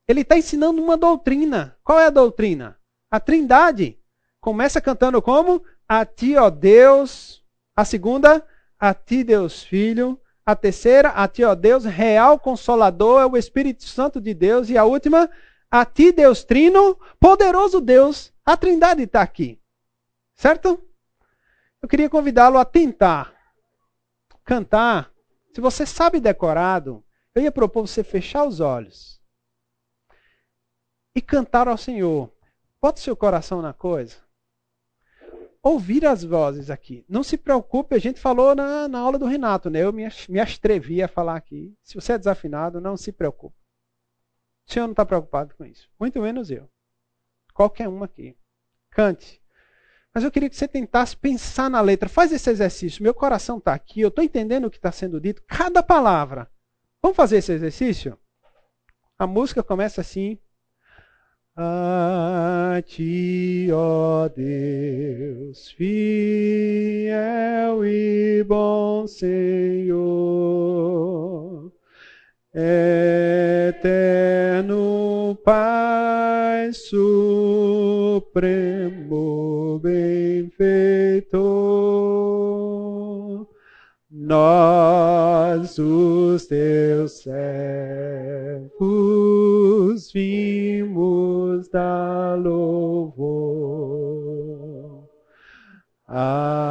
ele tá ensinando uma doutrina. Qual é a doutrina? A trindade. Começa cantando como? A ti, ó Deus. A segunda, a ti, Deus Filho. A terceira, a ti, ó Deus, real consolador, é o Espírito Santo de Deus. E a última, a ti, Deus Trino, poderoso Deus. A trindade está aqui. Certo? Eu queria convidá-lo a tentar cantar. Se você sabe decorado, eu ia propor você fechar os olhos e cantar ao Senhor. Bota seu coração na coisa ouvir as vozes aqui. Não se preocupe, a gente falou na, na aula do Renato, né? Eu me, me atrevi a falar aqui. Se você é desafinado, não se preocupe. O senhor não está preocupado com isso. Muito menos eu. Qualquer um aqui. Cante. Mas eu queria que você tentasse pensar na letra. Faz esse exercício. Meu coração está aqui, eu estou entendendo o que está sendo dito. Cada palavra. Vamos fazer esse exercício? A música começa assim. A ti, ó Deus, fiel e bom Senhor, eterno Pai supremo benfeitor, nós os teus servos vimos dá louvor. Aleluia,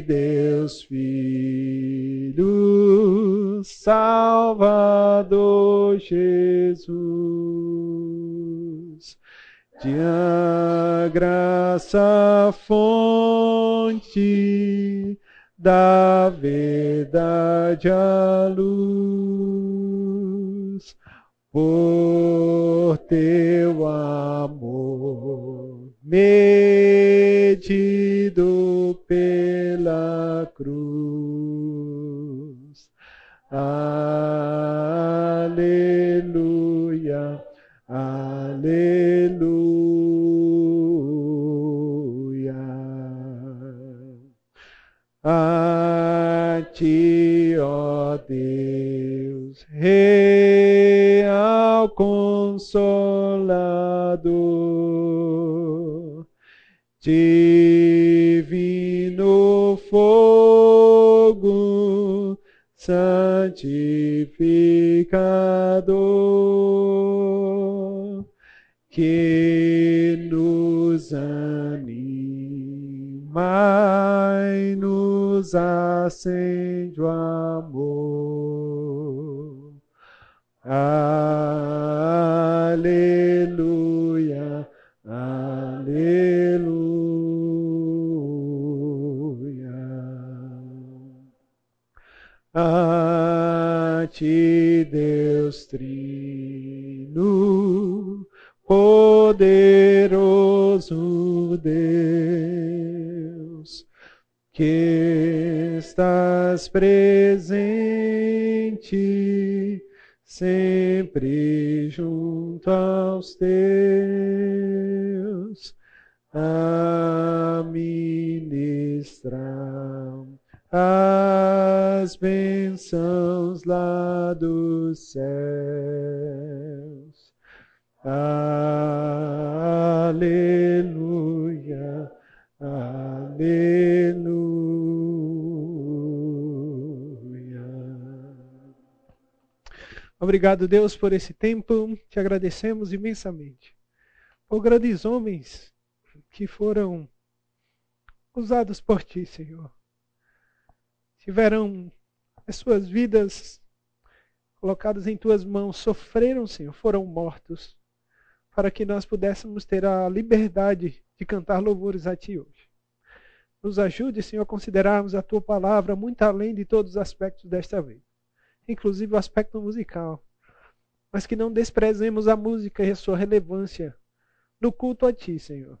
Deus Filho, Salvador Jesus. De a graça fonte da verdade a luz por teu amor medido pela cruz. Aleluia. Aleluia. A ti, ó Deus, real consolador, divino fogo, santificador, que nos anima e nos acende o amor. Aleluia, aleluia. A ti, Deus Trino, poderoso Deus, que estás presente sempre junto aos teus. Ah, ministrar as bênçãos lá dos céus. Aleluia, aleluia. Obrigado, Deus, por esse tempo. Te agradecemos imensamente. Por grandes homens que foram usados por ti, Senhor tiveram as suas vidas colocadas em tuas mãos, sofreram, Senhor, foram mortos, para que nós pudéssemos ter a liberdade de cantar louvores a Ti hoje. Nos ajude, Senhor, a considerarmos a Tua palavra muito além de todos os aspectos desta vida, inclusive o aspecto musical, mas que não desprezemos a música e a sua relevância no culto a Ti, Senhor.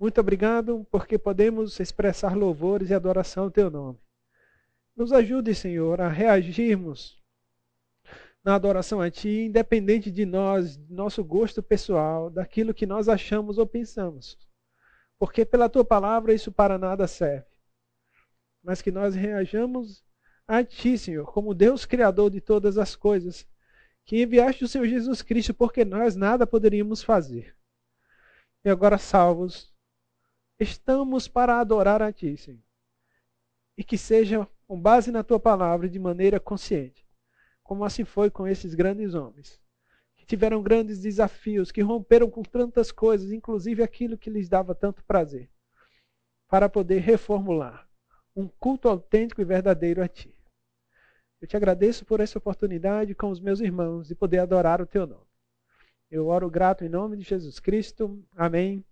Muito obrigado, porque podemos expressar louvores e adoração ao teu nome. Nos ajude, Senhor, a reagirmos na adoração a Ti, independente de nós, nosso gosto pessoal, daquilo que nós achamos ou pensamos. Porque pela Tua palavra isso para nada serve. Mas que nós reajamos a Ti, Senhor, como Deus Criador de todas as coisas, que enviaste o Senhor Jesus Cristo porque nós nada poderíamos fazer. E agora salvos estamos para adorar a Ti, Senhor. E que seja com base na Tua palavra de maneira consciente, como assim foi com esses grandes homens, que tiveram grandes desafios, que romperam com tantas coisas, inclusive aquilo que lhes dava tanto prazer, para poder reformular um culto autêntico e verdadeiro a Ti. Eu te agradeço por essa oportunidade com os meus irmãos de poder adorar o Teu nome. Eu oro grato em nome de Jesus Cristo. Amém